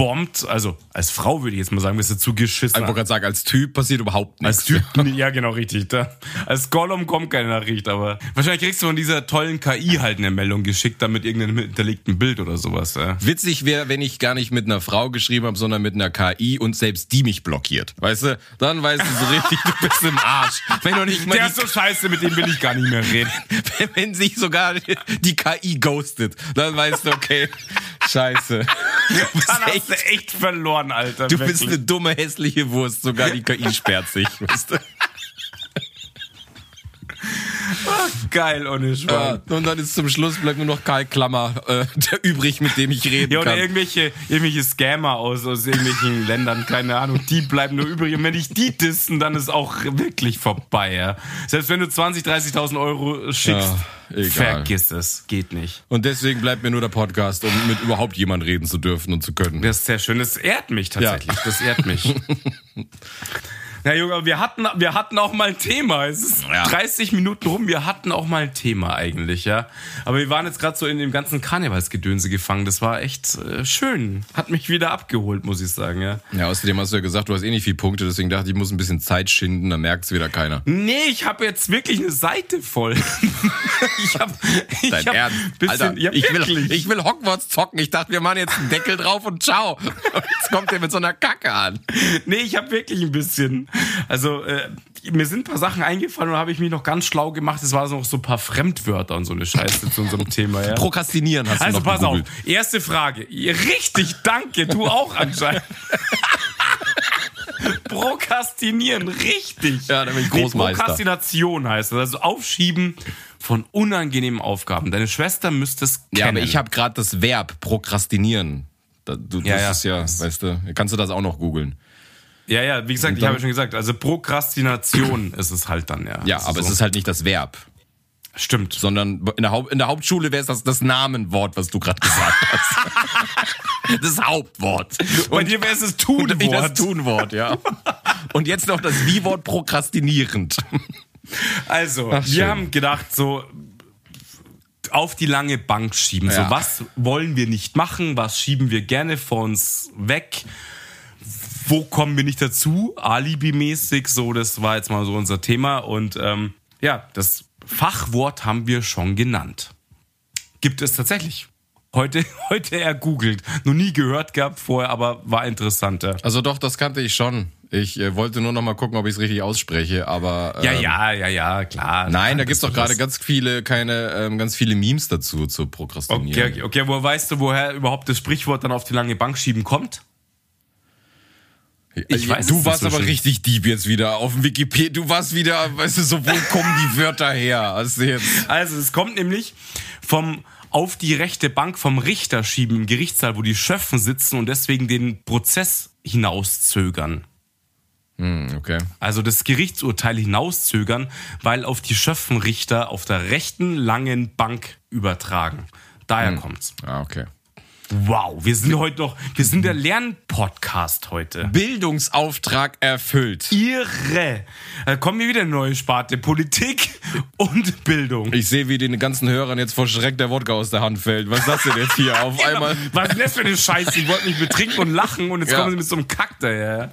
zugebombt. Also als Frau würde ich jetzt mal sagen, wirst du zugeschissen. Ich wollte gerade sagen, als Typ passiert überhaupt nichts. Als Typ, ja genau, richtig. Da, als Gollum kommt keine Nachricht, aber wahrscheinlich kriegst du von dieser tollen KI halt eine Meldung geschickt, dann mit irgendeinem hinterlegten Bild oder sowas. Ja. Witzig wäre, wenn ich gar nicht mit einer Frau geschrieben habe, sondern mit einer KI und selbst die mich blockiert. Weißt du, dann weißt du so richtig, du bist im Arsch. Wenn du nicht mal Der ist so scheiße, mit dem will ich gar nicht mehr reden. wenn sich sogar die KI ghostet, dann weißt du, okay, scheiße. Du bist Dann hast du echt verloren, Alter. du bist wirklich. eine dumme, hässliche Wurst. Sogar die KI sperrt sich, weißt du. Geil, ohne Schwein. Ja, und dann ist zum Schluss bleibt nur noch Karl Klammer äh, der übrig, mit dem ich reden Ja, oder kann. irgendwelche, irgendwelche Scammer aus, aus irgendwelchen Ländern, keine Ahnung, die bleiben nur übrig. Und wenn ich die dissen, dann ist auch wirklich vorbei, ja. Selbst wenn du 20.000, 30.000 Euro schickst, Ja, vergiss es. Geht nicht. Und deswegen bleibt mir nur der Podcast, um mit überhaupt jemand reden zu dürfen und zu können. Das ist sehr schön. Das ehrt mich tatsächlich. Das ehrt mich. Na Junge, wir hatten, wir hatten auch mal ein Thema. Es ist Ja. 30 Minuten rum, wir hatten auch mal ein Thema eigentlich, ja. Aber wir waren jetzt gerade so in dem ganzen Karnevalsgedönse gefangen. Das war echt äh, schön. Hat mich wieder abgeholt, muss ich sagen, ja. Ja, außerdem hast du ja gesagt, du hast eh nicht viele Punkte, deswegen dachte ich, ich muss ein bisschen Zeit schinden, dann merkt es wieder keiner. Nee, ich habe jetzt wirklich eine Seite voll. ich habe ich Dein hab Ernst? bisschen, Alter, ja, ich, will, ich will Hogwarts zocken. Ich dachte, wir machen jetzt einen Deckel drauf und ciao. Jetzt kommt der mit so einer Kacke an. Nee, ich habe wirklich ein bisschen. Also, äh, mir sind ein paar Sachen eingefallen und habe ich mich noch ganz schlau gemacht. Es waren noch so ein paar Fremdwörter und so eine Scheiße zu unserem Thema, ja. Prokrastinieren hast Also du noch pass auf, gegoogelt. erste Frage. Richtig, danke, du auch anscheinend. Prokrastinieren, richtig. Ja, da bin ich Nee, Großmeister. Prokrastination heißt das, also Aufschieben von unangenehmen Aufgaben. Deine Schwester müsste es kennen. Ja, aber ich habe gerade das Verb prokrastinieren. Du, Ja, das ja. ist ja, weißt du, kannst du das auch noch googeln. Ja, ja, wie gesagt, ich dann- habe ja schon gesagt, also Prokrastination ist es halt dann, ja. Ja, Das aber so. es ist halt nicht das Verb, Stimmt. sondern in der, Haupt, in der Hauptschule wäre es das, das Namenwort, was du gerade gesagt hast. das Hauptwort. Bei dir wäre es das Und Tunwort. das Tunwort, ja. Und jetzt noch das Wie-Wort prokrastinierend. Also, Ach, wir schön. haben gedacht, so auf die lange Bank schieben. So, Ja. was wollen wir nicht machen? Was schieben wir gerne vor uns weg? Wo kommen wir nicht dazu? Alibi-mäßig, so, das war jetzt mal so unser Thema. Und ähm, ja, das Fachwort haben wir schon genannt. Gibt es tatsächlich. Heute, heute ergoogelt. Noch nie gehört gehabt vorher, aber war interessanter. Also doch, das kannte ich schon. Ich äh, wollte nur noch mal gucken, ob ich es richtig ausspreche, aber Ja, ähm, ja, ja, ja, klar. Nein, da Das gibt's doch gerade ganz viele, keine, ähm, ganz viele Memes dazu zu prokrastinieren. Okay, okay, okay, woher weißt du, woher überhaupt das Sprichwort dann auf die lange Bank schieben kommt? Ich weiß du warst aber richtig deep jetzt wieder auf dem Wikipedia. Du warst wieder, weißt du, so wo kommen die Wörter her? Also. Also, es kommt nämlich vom auf die rechte Bank vom Richter schieben im Gerichtssaal, wo die Schöffen sitzen und deswegen den Prozess hinauszögern. Hm, okay. Also das Gerichtsurteil hinauszögern, weil auf die Schöffenrichter auf der rechten langen Bank übertragen. Daher kommt's. Ah, okay. Wow, wir sind heute noch, wir sind der Lernpodcast heute. Bildungsauftrag erfüllt. Irre. Da kommen wir wieder eine neue Sparte. Politik und Bildung. Ich sehe, wie den ganzen Hörern jetzt vor Schreck der Wodka aus der Hand fällt. Was ist das denn jetzt hier auf einmal? Was ist das für eine Scheiße? Ich wollte mich betrinken und lachen und jetzt Ja. kommen sie mit so einem Kack daher.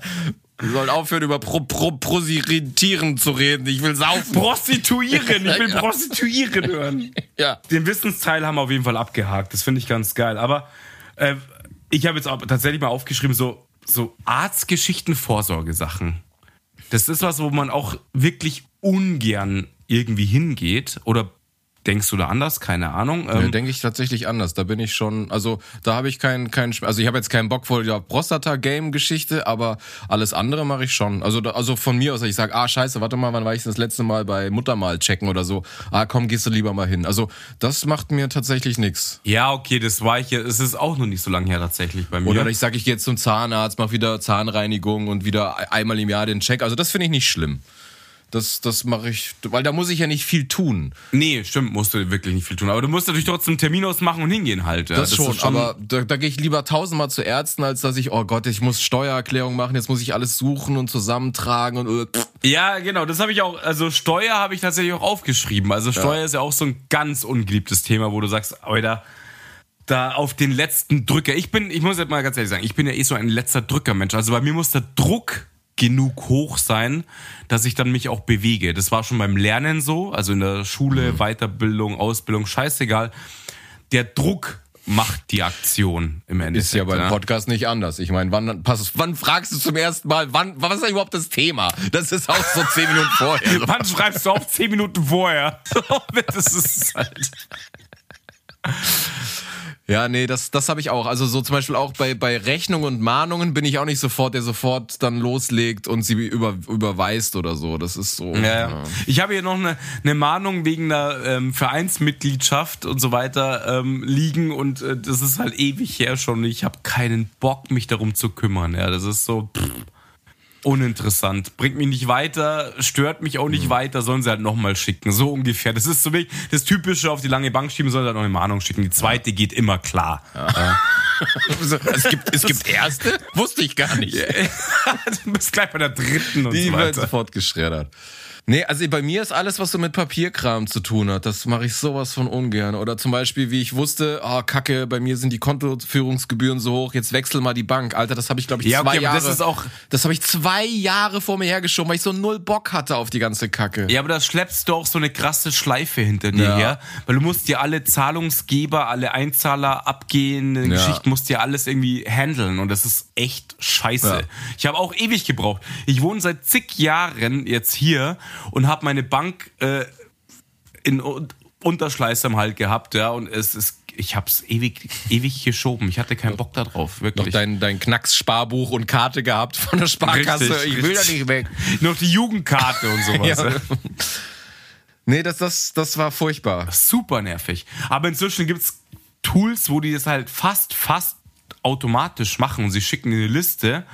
Wir sollen aufhören, über Pro Pro Prosiritieren zu reden. Ich will saufen. Prostituieren, ich will Prostituieren hören. Ja. Den Wissensteil haben wir auf jeden Fall abgehakt. Das finde ich ganz geil. Aber äh, ich habe jetzt auch tatsächlich mal aufgeschrieben, so, so Arztgeschichten, Vorsorgesachen. Das ist was, wo man auch wirklich ungern irgendwie hingeht. Oder denkst du da anders? Keine Ahnung. Ja, Ähm, denke ich tatsächlich anders. Da bin ich schon, also da habe ich keinen, keinen, also ich habe jetzt keinen Bock vor der Prostata-Game-Geschichte, aber alles andere mache ich schon. Also, da, also von mir aus, ich sage, ah scheiße, warte mal, wann war ich das letzte Mal bei Muttermal checken oder so? Ah komm, gehst du lieber mal hin. Also das macht mir tatsächlich nichts. ja, okay, das war ich ja. Es ist auch noch nicht so lange her tatsächlich bei mir. Oder ich sage, ich gehe jetzt zum Zahnarzt, mach wieder Zahnreinigung und wieder einmal im Jahr den Check. Also das finde ich nicht schlimm. Das, das mache ich, weil da muss ich ja nicht viel tun. Nee, stimmt, musst du wirklich nicht viel tun. Aber du musst natürlich trotzdem einen Termin ausmachen und hingehen halt. Ja. Das, schon, ist aber da, da gehe ich lieber tausendmal zu Ärzten, als dass ich, oh Gott, ich muss Steuererklärung machen, jetzt muss ich alles suchen und zusammentragen und äh, pff. Ja, genau, das habe ich auch, also Steuer habe ich tatsächlich auch aufgeschrieben. Also Steuer ist ja auch so ein ganz ungeliebtes Thema, wo du sagst, Alter, da auf den letzten Drücker. Ich bin, ich muss jetzt mal ganz ehrlich sagen, ich bin ja eh so ein letzter Drückermensch. Also bei mir muss der Druck genug hoch sein, dass ich dann mich auch bewege. Das war schon beim Lernen so, also in der Schule, Weiterbildung, Ausbildung, scheißegal. Der Druck macht die Aktion im Endeffekt. ist ja beim Podcast nicht anders. Ich meine, wann, pass, wann fragst du zum ersten Mal, wann, was ist denn überhaupt das Thema? Das ist auch so zehn Minuten vorher. Wann schreibst du auf 10 Minuten vorher? das ist halt. Ja, nee, das, das habe ich auch. Also so zum Beispiel auch bei, bei Rechnungen und Mahnungen bin ich auch nicht sofort, der sofort dann loslegt und sie über, überweist oder so. Das ist so. Ja, ja. Ich habe hier noch eine, eine Mahnung wegen einer ähm, Vereinsmitgliedschaft und so weiter ähm, liegen und äh, das ist halt ewig her schon. Ich habe keinen Bock, mich darum zu kümmern. Ja, das ist so pff, uninteressant. Bringt mich nicht weiter, stört mich auch nicht weiter, sollen sie halt nochmal schicken. So ungefähr. Das ist so wie das Typische auf die lange Bank schieben, sollen sie halt noch eine Mahnung schicken. Die zweite geht immer klar. es, gibt, es gibt Erste? Wusste ich gar nicht. du bist gleich bei der dritten und Die so wird weiter. sofort geschreddert. Nee, also bei mir ist alles, was so mit Papierkram zu tun hat, das mache ich sowas von ungern. Oder zum Beispiel, wie ich wusste, ah, kacke, bei mir sind die Kontoführungsgebühren so hoch, jetzt wechsel mal die Bank. Alter, das habe ich, glaube ich, Ja, zwei okay, aber Jahre. das ist auch- Das habe ich zwei Jahre vor mir hergeschoben, weil ich so null Bock hatte auf die ganze Kacke. Ja, aber da schleppst du auch so eine krasse Schleife hinter dir Ja. her, weil du musst dir alle Zahlungsgeber, alle Einzahler abgehende Ja. Geschichten, musst dir alles irgendwie handeln und das ist echt scheiße. Ja. Ich habe auch ewig gebraucht. Ich wohne seit zig Jahren jetzt hier und habe meine Bank äh, in Un- Unterschleißheim halt gehabt, ja, und es ist ich hab's ewig, ewig geschoben. Ich hatte keinen Bock darauf, Noch wirklich. dein, dein Knacks-Sparbuch und Karte gehabt von der Sparkasse. Richtig, ich will da nicht weg. Noch die Jugendkarte und sowas. Ja. Nee, das, das, das war furchtbar. super nervig. Aber inzwischen gibt's Tools, wo die das halt fast, fast automatisch machen. Und sie schicken dir eine Liste,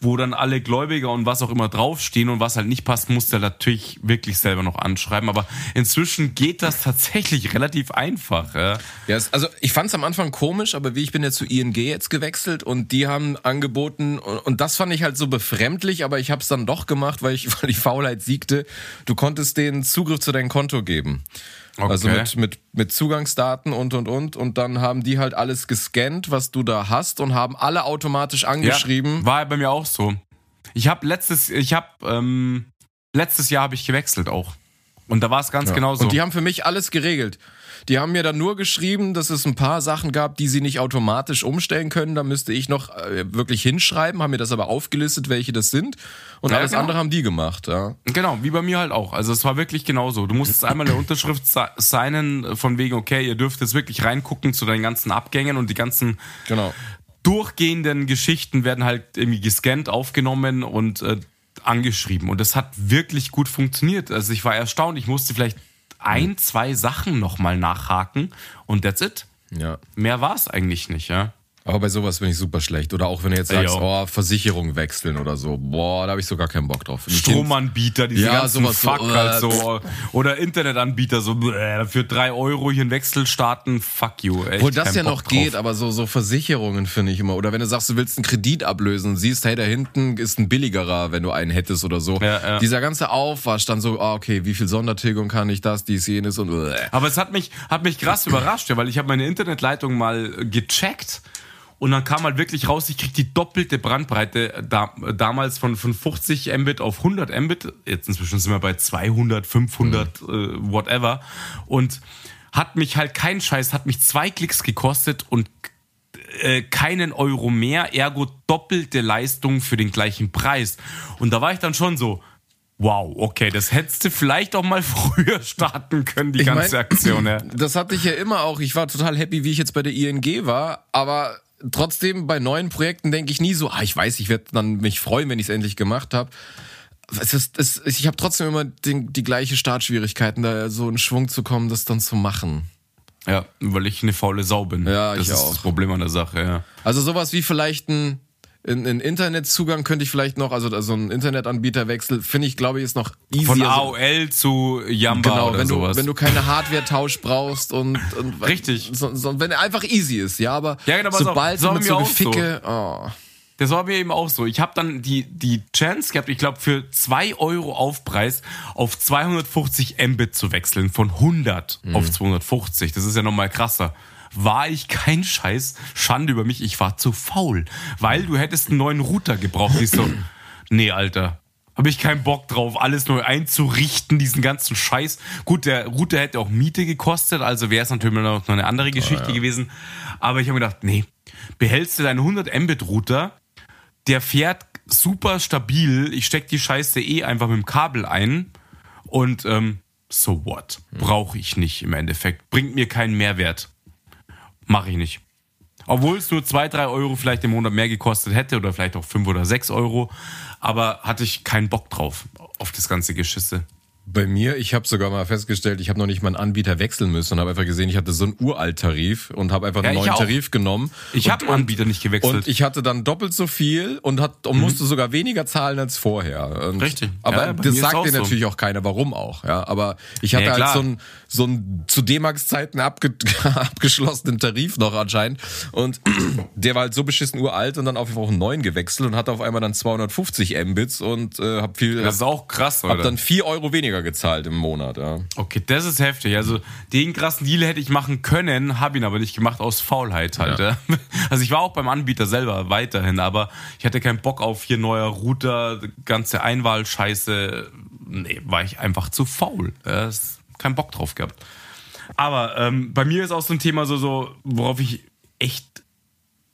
wo dann alle Gläubiger und was auch immer draufstehen und was halt nicht passt, du halt natürlich wirklich selber noch anschreiben. Aber inzwischen geht das tatsächlich relativ einfach. Ja. Ja, es, also ich fand es am Anfang komisch, aber wie ich bin ja zu ING jetzt gewechselt und die haben angeboten und, und das fand ich halt so befremdlich, aber ich habe es dann doch gemacht, weil ich weil die Faulheit siegte. Du konntest denen Zugriff zu deinem Konto geben. Also Okay. mit, mit, mit Zugangsdaten und und und und dann haben die halt alles gescannt, was du da hast und haben alle automatisch angeschrieben. Ja, war bei mir auch so. Ich habe letztes, ich habe ähm, letztes Jahr habe ich gewechselt auch. Und da war es ganz genau so. Und die haben für mich alles geregelt. Die haben mir dann nur geschrieben, dass es ein paar Sachen gab, die sie nicht automatisch umstellen können. Da müsste ich noch äh, wirklich hinschreiben, haben mir das aber aufgelistet, welche das sind. Und Ja, alles genau. andere haben die gemacht. Ja. Genau, wie bei mir halt auch. Also es war wirklich genauso. Du musstest einmal eine Unterschrift si- signen von wegen, okay, ihr dürft jetzt wirklich reingucken zu deinen ganzen Abgängen und die ganzen Genau. durchgehenden Geschichten werden halt irgendwie gescannt, aufgenommen und äh, angeschrieben. Und das hat wirklich gut funktioniert. Also ich war erstaunt. Ich musste vielleicht ein, zwei Sachen nochmal nachhaken und that's it. Ja. Mehr war es eigentlich nicht, ja. Aber bei sowas bin ich super schlecht. Oder auch wenn du jetzt sagst, ja. oh, Versicherung wechseln oder so. Boah, da habe ich so gar keinen Bock drauf. Stromanbieter, diese Ja, ganzen sowas so, Fuck halt äh, so. Oder Internetanbieter, so äh, für drei Euro hier einen Wechsel starten, fuck you. Echt Obwohl das ja Bock noch drauf. geht, aber so, so Versicherungen finde ich immer. Oder wenn du sagst, du willst einen Kredit ablösen und siehst, hey, da hinten ist ein billigerer, wenn du einen hättest oder so. Ja, ja. Dieser ganze Aufwasch, dann so, ah, okay, wie viel Sondertilgung kann ich das, dies, jenes und äh. Aber es hat mich, hat mich krass überrascht, ja, weil ich habe meine Internetleitung mal gecheckt und dann kam halt wirklich raus, ich krieg die doppelte Brandbreite da, damals von, von 50 Mbit auf 100 Mbit. Jetzt inzwischen sind wir bei 200, 500, Mhm. äh, whatever. Und hat mich halt kein Scheiß, hat mich zwei Klicks gekostet und äh, keinen Euro mehr, ergo doppelte Leistung für den gleichen Preis. Und da war ich dann schon so, wow, okay, das hättest du vielleicht auch mal früher starten können, die Ich ganze mein- Aktion. Ja. Das hatte ich ja immer auch. Ich war total happy, wie ich jetzt bei der ING war, aber trotzdem bei neuen Projekten denke ich nie so, ah, ich weiß, ich werde dann mich freuen, wenn ich es endlich gemacht habe. Es ist, es, ich habe trotzdem immer den, die gleiche Startschwierigkeiten, da so in Schwung zu kommen, das dann zu machen. Ja, weil ich eine faule Sau bin. Ja, das ich ist auch. das Problem an der Sache, ja. Also sowas wie vielleicht ein, ein, ein Internetzugang könnte ich vielleicht noch, also, also ein Internetanbieterwechsel, finde ich, glaube ich, ist noch easier. Von so- AOL zu Yamba Genau, oder wenn du, sowas. wenn du keine Hardware-Tausch brauchst und, und Richtig. so, so, wenn er einfach easy ist, ja, aber Ja, genau, sobald so haben mit so auch so. Geficke, oh. Das war mir eben auch so. Ich habe dann die, die Chance gehabt, ich glaube, für 2 Euro Aufpreis auf 250 Mbit zu wechseln, von 100 Mhm. auf 250. Das ist ja nochmal krasser. War ich kein Scheiß, Schande über mich, ich war zu faul. Weil du hättest einen neuen Router gebraucht. Ich so, nee, Alter. Habe ich keinen Bock drauf, alles neu einzurichten, diesen ganzen Scheiß. Gut, der Router hätte auch Miete gekostet, also wäre es natürlich noch eine andere Geschichte gewesen. Aber ich habe mir gedacht, nee, behältst du deinen 100 Mbit Router, der fährt super stabil. Ich steck die Scheiße eh einfach mit dem Kabel ein und ähm, so what? Brauche ich nicht im Endeffekt. Bringt mir keinen Mehrwert. Mache ich nicht. Obwohl es nur zwei, drei Euro vielleicht im Monat mehr gekostet hätte oder vielleicht auch fünf oder sechs Euro. Aber hatte ich keinen Bock drauf, auf das ganze Geschisse. Bei mir, ich habe sogar mal festgestellt, ich habe noch nicht mal einen Anbieter wechseln müssen und habe einfach gesehen, ich hatte so einen Uralt-Tarif und habe einfach einen Ja, neuen auch. Tarif genommen. Ich habe einen Anbieter nicht gewechselt. Und ich hatte dann doppelt so viel und, hat, und musste sogar weniger zahlen als vorher. Und, Mhm. Richtig. Aber Ja, das sagt dir so. natürlich auch keiner, warum auch. Ja, aber ich hatte Ja, halt so einen so einen zu D-Max-Zeiten abge abgeschlossenen Tarif noch anscheinend. Und der war halt so beschissen uralt und dann auf einfach einen neuen gewechselt und hatte auf einmal dann 250 Mbits und äh, hab viel. das ist auch krass, hab oder? dann 4 Euro weniger gezahlt im Monat. Ja. Okay, das ist heftig. Also den krassen Deal hätte ich machen können, habe ihn aber nicht gemacht aus Faulheit halt. Ja. Also ich war auch beim Anbieter selber weiterhin, aber ich hatte keinen Bock auf hier neuer Router, ganze Einwahlscheiße. Nee, war ich einfach zu faul. Ja, keinen Bock drauf gehabt. Aber ähm, bei mir ist auch so ein Thema so, so worauf ich echt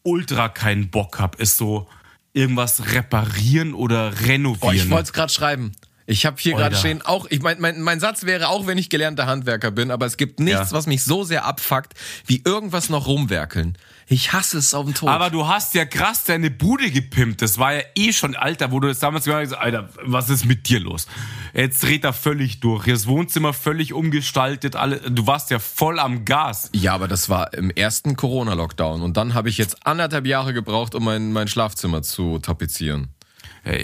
ultra keinen Bock habe, ist so irgendwas reparieren oder renovieren. Oh, ich wollte es gerade schreiben. Ich habe hier gerade stehen, auch, ich mein, mein, mein Satz wäre, auch wenn ich gelernter Handwerker bin, aber es gibt nichts, Ja. was mich so sehr abfuckt, wie irgendwas noch rumwerkeln. Ich hasse es auf den Tod. Aber du hast ja krass deine Bude gepimpt. Das war ja eh schon Alter, wo du das damals gesagt hast, Alter, was ist mit dir los? Jetzt dreht er völlig durch. Das Wohnzimmer völlig umgestaltet. Alle, du warst ja voll am Gas. ja, aber das war im ersten Corona-Lockdown und dann habe ich jetzt anderthalb Jahre gebraucht, um mein, mein Schlafzimmer zu tapezieren.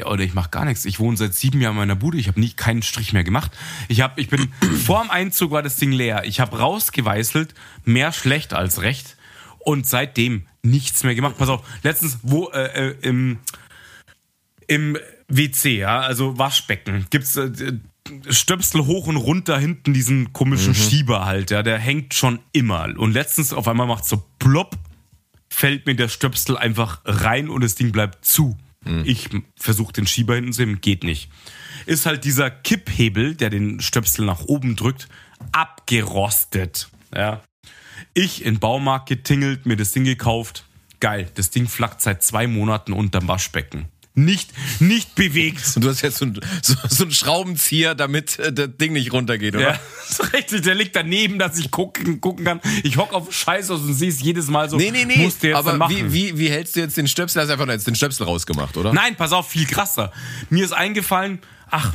Oder ich mach gar nichts. Ich wohne seit sieben Jahren in meiner Bude. Ich habe nie keinen Strich mehr gemacht. Ich hab, ich bin vor dem Einzug war das Ding leer. Ich habe rausgeweißelt, mehr schlecht als recht. Und seitdem nichts mehr gemacht. Pass auf, letztens wo äh, äh, im im WC, ja, also Waschbecken, gibt's äh, Stöpsel hoch und runter hinten diesen komischen Schieber halt, ja, der hängt schon immer. Und letztens auf einmal macht so plopp, fällt mir der Stöpsel einfach rein und das Ding bleibt zu. Ich versuche den Schieber hinten zu nehmen, geht nicht. Ist halt dieser Kipphebel, der den Stöpsel nach oben drückt, abgerostet. Ja. Ich in Baumarkt getingelt, mir das Ding gekauft. Geil, das Ding flackt seit zwei Monaten unterm Waschbecken. Nicht, nicht bewegt. Und du hast jetzt so, ein, so, so einen Schraubenzieher, damit äh, das Ding nicht runtergeht, oder? Ja, ist richtig, der liegt daneben, dass ich gucken, gucken kann. Ich hock auf den Scheiß aus und sehe es jedes Mal so. Nee, nee, nee. Musst du jetzt aber wie, wie, wie hältst du jetzt den Stöpsel? Hast du einfach nur jetzt den Stöpsel rausgemacht, oder? Nein, pass auf, viel krasser. Mir ist eingefallen, ach,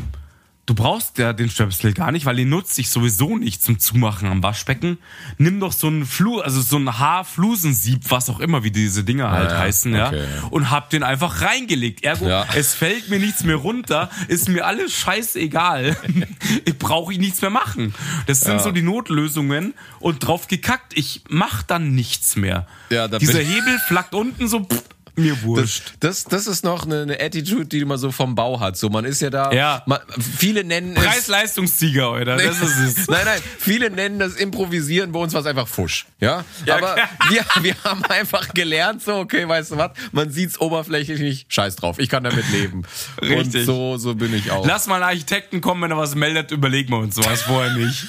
du brauchst ja den Stöpsel gar nicht, weil den nutze ich sowieso nicht zum Zumachen am Waschbecken. Nimm doch so ein Flu, also so ein Haarflusensieb, was auch immer, wie diese Dinger halt ja, heißen, ja, okay. und hab den einfach reingelegt. Ergo, Ja. es fällt mir nichts mehr runter, ist mir alles scheißegal. ich brauche ich nichts mehr machen. Das sind Ja. so die Notlösungen und drauf gekackt. Ich mach dann nichts mehr. Ja, da Dieser Hebel flackt unten so, pff, mir wurscht. Das, das ist noch eine, eine Attitude, die man so vom Bau hat. So, man ist ja da. Ja. Man, viele nennen es. Preis-Leistungssieger, oder? Das ist es. Nein, nein, viele nennen das Improvisieren, bei uns war es einfach Fusch. Ja, Ja, aber wir, wir haben einfach gelernt, so, okay, weißt du was, man sieht's oberflächlich nicht, scheiß drauf, ich kann damit leben. Richtig. Und so, so bin ich auch. Lass mal einen Architekten kommen, wenn er was meldet, überlegen wir uns sowas vorher nicht.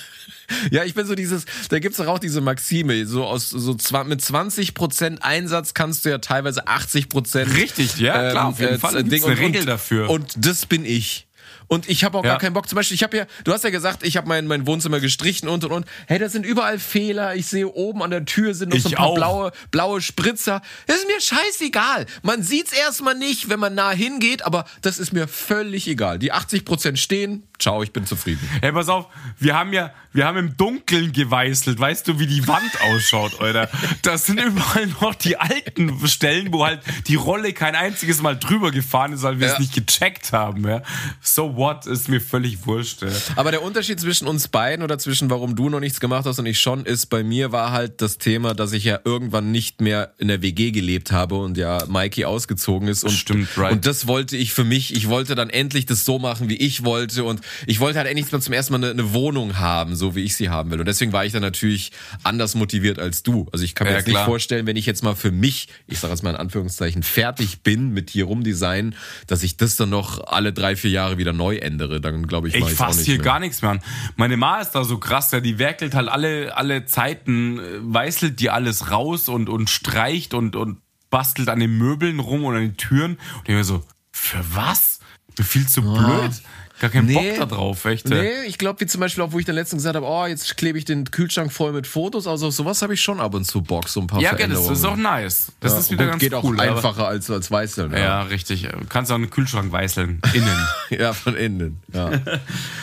Ja, ich bin so dieses, da gibt's doch auch diese Maxime, so aus, so mit 20% Einsatz kannst du ja teilweise 80% Richtig, ja, klar, auf jeden äh, Fall. Ding gibt's eine und- Regel und, dafür. Und das bin ich. Und ich habe auch Ja. gar keinen Bock. Zum Beispiel, ich habe ja, du hast ja gesagt, ich habe mein, mein Wohnzimmer gestrichen und und und. Hey, das sind überall Fehler. Ich sehe oben an der Tür sind noch so ein Ich paar auch. blaue, blaue Spritzer. Das ist mir scheißegal. Man sieht's erstmal nicht, wenn man nah hingeht, aber das ist mir völlig egal. Die 80% stehen, ciao, ich bin zufrieden. Hey, pass auf, wir haben ja, wir haben im Dunkeln geweißelt. Weißt du, wie die Wand ausschaut, Alter? Das sind überall noch die alten Stellen, wo halt die Rolle kein einziges Mal drüber gefahren ist, weil wir Ja. es nicht gecheckt haben, ja. So what, ist mir völlig wurscht, ja. Aber der Unterschied zwischen uns beiden oder zwischen warum du noch nichts gemacht hast und ich schon ist, bei mir war halt das Thema, dass ich ja irgendwann nicht mehr in der WG gelebt habe und ja Mikey ausgezogen ist. Und, Stimmt, right. Und das wollte ich für mich. Ich wollte dann endlich das so machen, wie ich wollte und ich wollte halt endlich mal zum ersten Mal eine, eine Wohnung haben, so wie ich sie haben will. Und deswegen war ich dann natürlich anders motiviert als du. Also ich kann mir Ja, jetzt nicht klar. vorstellen, wenn ich jetzt mal für mich, ich sage jetzt mal in Anführungszeichen, fertig bin mit hier rumdesignen, dass ich das dann noch alle drei, vier Jahre wieder neu ändere. Dann glaube ich, Ich mach ich's auch fass nicht hier mehr. gar nichts mehr an. Meine Ma ist da so krass, ja, die werkelt halt alle, alle Zeiten, äh, weißelt die alles raus und, und streicht und, und bastelt an den Möbeln rum und an den Türen. Und ich mir so, für was? Viel zu blöd. Gar keinen Bock da drauf, echt. Nee, ich glaube, wie zum Beispiel auch, wo ich dann letztens gesagt habe, oh, jetzt klebe ich den Kühlschrank voll mit Fotos. Also auf sowas habe ich schon ab und zu Bock, so ein paar Ja, Veränderungen. das ist auch nice. Das Ja, ist wieder gut, ganz geht auch cool. aber- einfacher als, als Weißeln. Ja, Ja. richtig. Du kannst auch einen Kühlschrank weißeln. Innen. ja, von innen. Ja.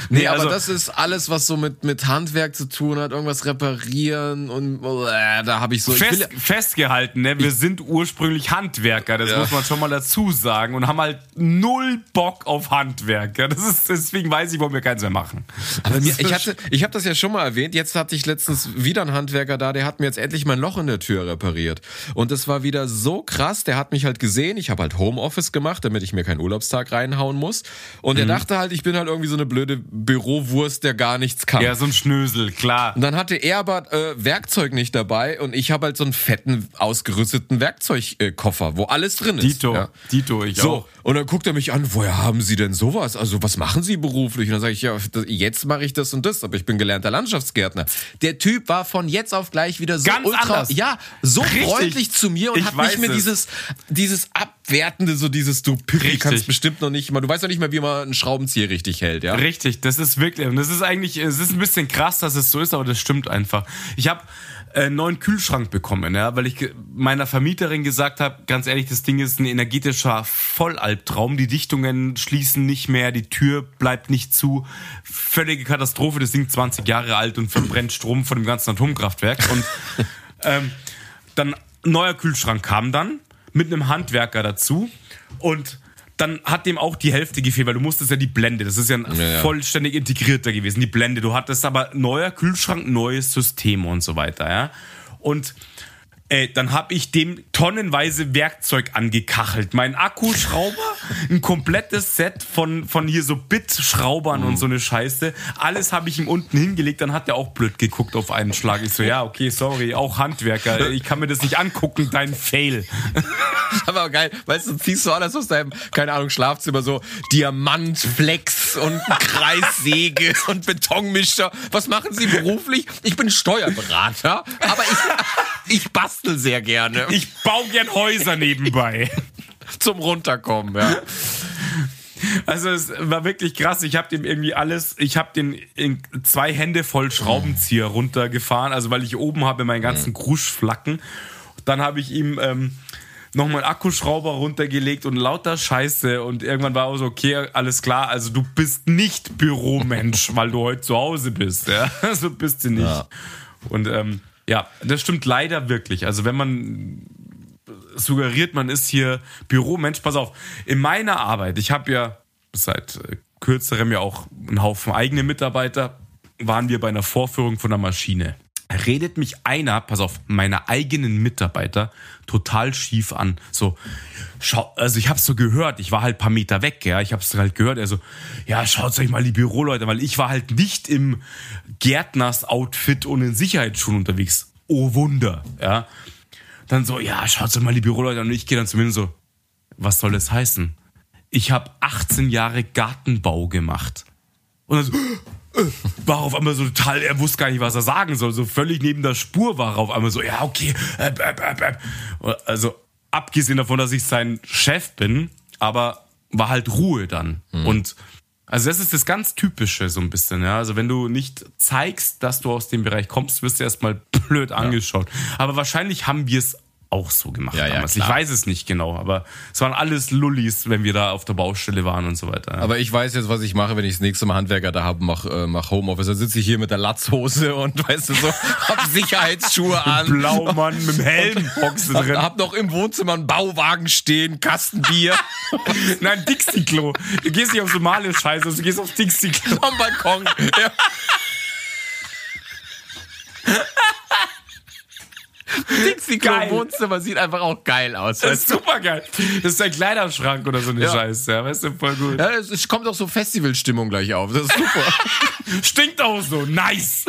Nee, also- aber das ist alles, was so mit, mit Handwerk zu tun hat, irgendwas reparieren und äh, da habe ich so. Ich will, Fest, festgehalten, ne? Wir sind ursprünglich Handwerker, das muss man schon mal dazu sagen und haben halt null Bock auf Handwerk. Ja, das ist, deswegen weiß ich, warum wir keins mehr machen. Aber mir, ich hatte, ich habe das ja schon mal erwähnt. Jetzt hatte ich letztens wieder einen Handwerker da, der hat mir jetzt endlich mein Loch in der Tür repariert. Und das war wieder so krass. Der hat mich halt gesehen. Ich habe halt Homeoffice gemacht, damit ich mir keinen Urlaubstag reinhauen muss. Und Mhm. er dachte halt, ich bin halt irgendwie so eine blöde Bürowurst, der gar nichts kann. Ja, so ein Schnösel, klar. Und dann hatte er aber äh, Werkzeug nicht dabei und ich habe halt so einen fetten, ausgerüsteten Werkzeugkoffer, wo alles drin ist. Dito, Ja. Dito, ich So, auch. und dann guckt er mich an, woher haben Sie denn sowas? Also, was machen Sie beruflich? Und dann sage ich, ja, jetzt mache ich das und das, aber ich bin gelernter Landschaftsgärtner. Der Typ war von jetzt auf gleich wieder so Ganz ultra, anders. ja, so Richtig. freundlich zu mir und Ich hat nicht mehr es. dieses, dieses abwertende, so dieses, du Pippi, kannst bestimmt noch nicht mal, du weißt doch nicht mehr, wie man einen Schraubenzieher richtig hält, ja? Richtig, das ist wirklich, und das ist eigentlich, es ist ein bisschen krass, dass es so ist, aber das stimmt einfach. Ich habe einen neuen Kühlschrank bekommen, ja, weil ich meiner Vermieterin gesagt habe, ganz ehrlich, das Ding ist ein energetischer Vollalbtraum. Die Dichtungen schließen nicht mehr, die Tür bleibt nicht zu. Völlige Katastrophe, das Ding 20 Jahre alt und verbrennt Strom von dem ganzen Atomkraftwerk. Und ähm, dann neuer Kühlschrank kam dann mit einem Handwerker dazu und dann hat dem auch die Hälfte gefehlt, weil du musstest ja die Blende, das ist ja ein Ja, ja. vollständig integrierter gewesen, die Blende. Du hattest aber neuer Kühlschrank, neues System und so weiter, ja. Und äh, dann habe ich dem tonnenweise Werkzeug angekachelt. Mein Akkuschrauber, ein komplettes Set von, von hier so Bit-Schraubern und so eine Scheiße. Alles habe ich ihm unten hingelegt, dann hat er auch blöd geguckt auf einen Schlag. Ich so, ja, okay, sorry, auch Handwerker. Ich kann mir das nicht angucken, dein Fail. Aber geil, weißt du, ziehst du alles aus deinem, keine Ahnung, Schlafzimmer so Diamantflex und Kreissäge und Betonmischer. Was machen Sie beruflich? Ich bin Steuerberater, aber ich, ich bastel sehr gerne Ich baue gern Häuser nebenbei. zum Runterkommen, ja. Also es war wirklich krass. Ich habe dem irgendwie alles, ich habe den in zwei Hände voll Schraubenzieher runtergefahren, also weil ich oben habe meinen ganzen Kruschflacken. Dann habe ich ihm ähm, nochmal Akkuschrauber runtergelegt und lauter Scheiße und irgendwann war auch so, okay, alles klar, also du bist nicht Büromensch, weil du heute zu Hause bist, ja, so also bist du nicht. Ja. Und ähm, ja, das stimmt leider wirklich. Also wenn man suggeriert, man ist hier Büromensch, pass auf, in meiner Arbeit, ich habe ja seit äh, kürzerem ja auch einen Haufen eigene Mitarbeiter, waren wir bei einer Vorführung von einer Maschine redet mich einer, pass auf, meiner eigenen Mitarbeiter total schief an. So, schau, also ich hab's so gehört, ich war halt paar Meter weg, ja, ich hab's halt gehört, er so, ja, schaut euch mal die Büroleute, weil ich war halt nicht im Gärtners-Outfit und in Sicherheitsschuhen unterwegs. Oh Wunder, ja. Dann so, ja, schaut euch mal die Büroleute an und ich gehe dann zu mir und so, was soll das heißen? Ich habe 18 Jahre Gartenbau gemacht. Und dann so, war auf einmal so total, er wusste gar nicht, was er sagen soll. So völlig neben der Spur war er auf einmal so, ja, okay. Äh, äh, äh, also abgesehen davon, dass ich sein Chef bin, aber war halt Ruhe dann. Mhm. Und also das ist das ganz Typische so ein bisschen, ja. Also wenn du nicht zeigst, dass du aus dem Bereich kommst, wirst du erstmal blöd angeschaut. Ja. Aber wahrscheinlich haben wir es auch so gemacht ja, damals. Ja, ich weiß es nicht genau, aber es waren alles Lullis, wenn wir da auf der Baustelle waren und so weiter. Ja. Aber ich weiß jetzt, was ich mache, wenn ich das nächste Mal Handwerker da habe, mach, äh, mach Homeoffice. Dann sitze ich hier mit der Latzhose und weißt du so, hab Sicherheitsschuhe an. Blaumann mit dem Helm drin. Hab, noch im Wohnzimmer einen Bauwagen stehen, Kastenbier. Nein, Dixie-Klo. Du gehst nicht auf somale Scheiße, du gehst auf Dixie-Klo. Am Balkon. Ja. Dixie-Klo Wohnzimmer sieht einfach auch geil aus. Das ist super geil. Das ist ein Kleiderschrank oder so eine ja. Scheiße. Ja, weißt du, voll gut. Ja, es kommt auch so Festivalstimmung gleich auf. Das ist super. Stinkt auch so. Nice.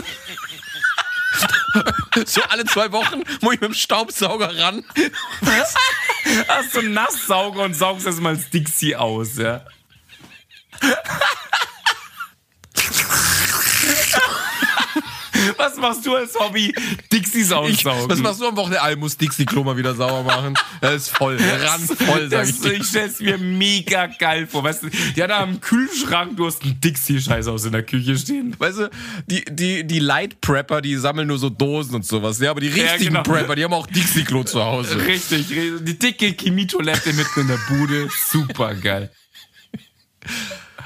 so alle zwei Wochen muss ich mit dem Staubsauger ran. Hast du einen Nasssauger und saugst erstmal das Dixie aus, ja. Was machst du als Hobby? Dixies aussaugen. was machst du am Wochenende? Ich muss Dixie-Klo mal wieder sauber machen. Das ist voll, randvoll, sag ich dir. Ich stell's mir mega geil vor. Weißt du, die hat da am Kühlschrank, du hast einen Dixie-Scheiß aus in der Küche stehen. Weißt du, die, die, die Light-Prepper, die sammeln nur so Dosen und sowas. Ja, aber die richtigen ja, genau. Prepper, die haben auch Dixie-Klo zu Hause. Richtig, die dicke Chemietoilette mitten in der Bude. Super geil.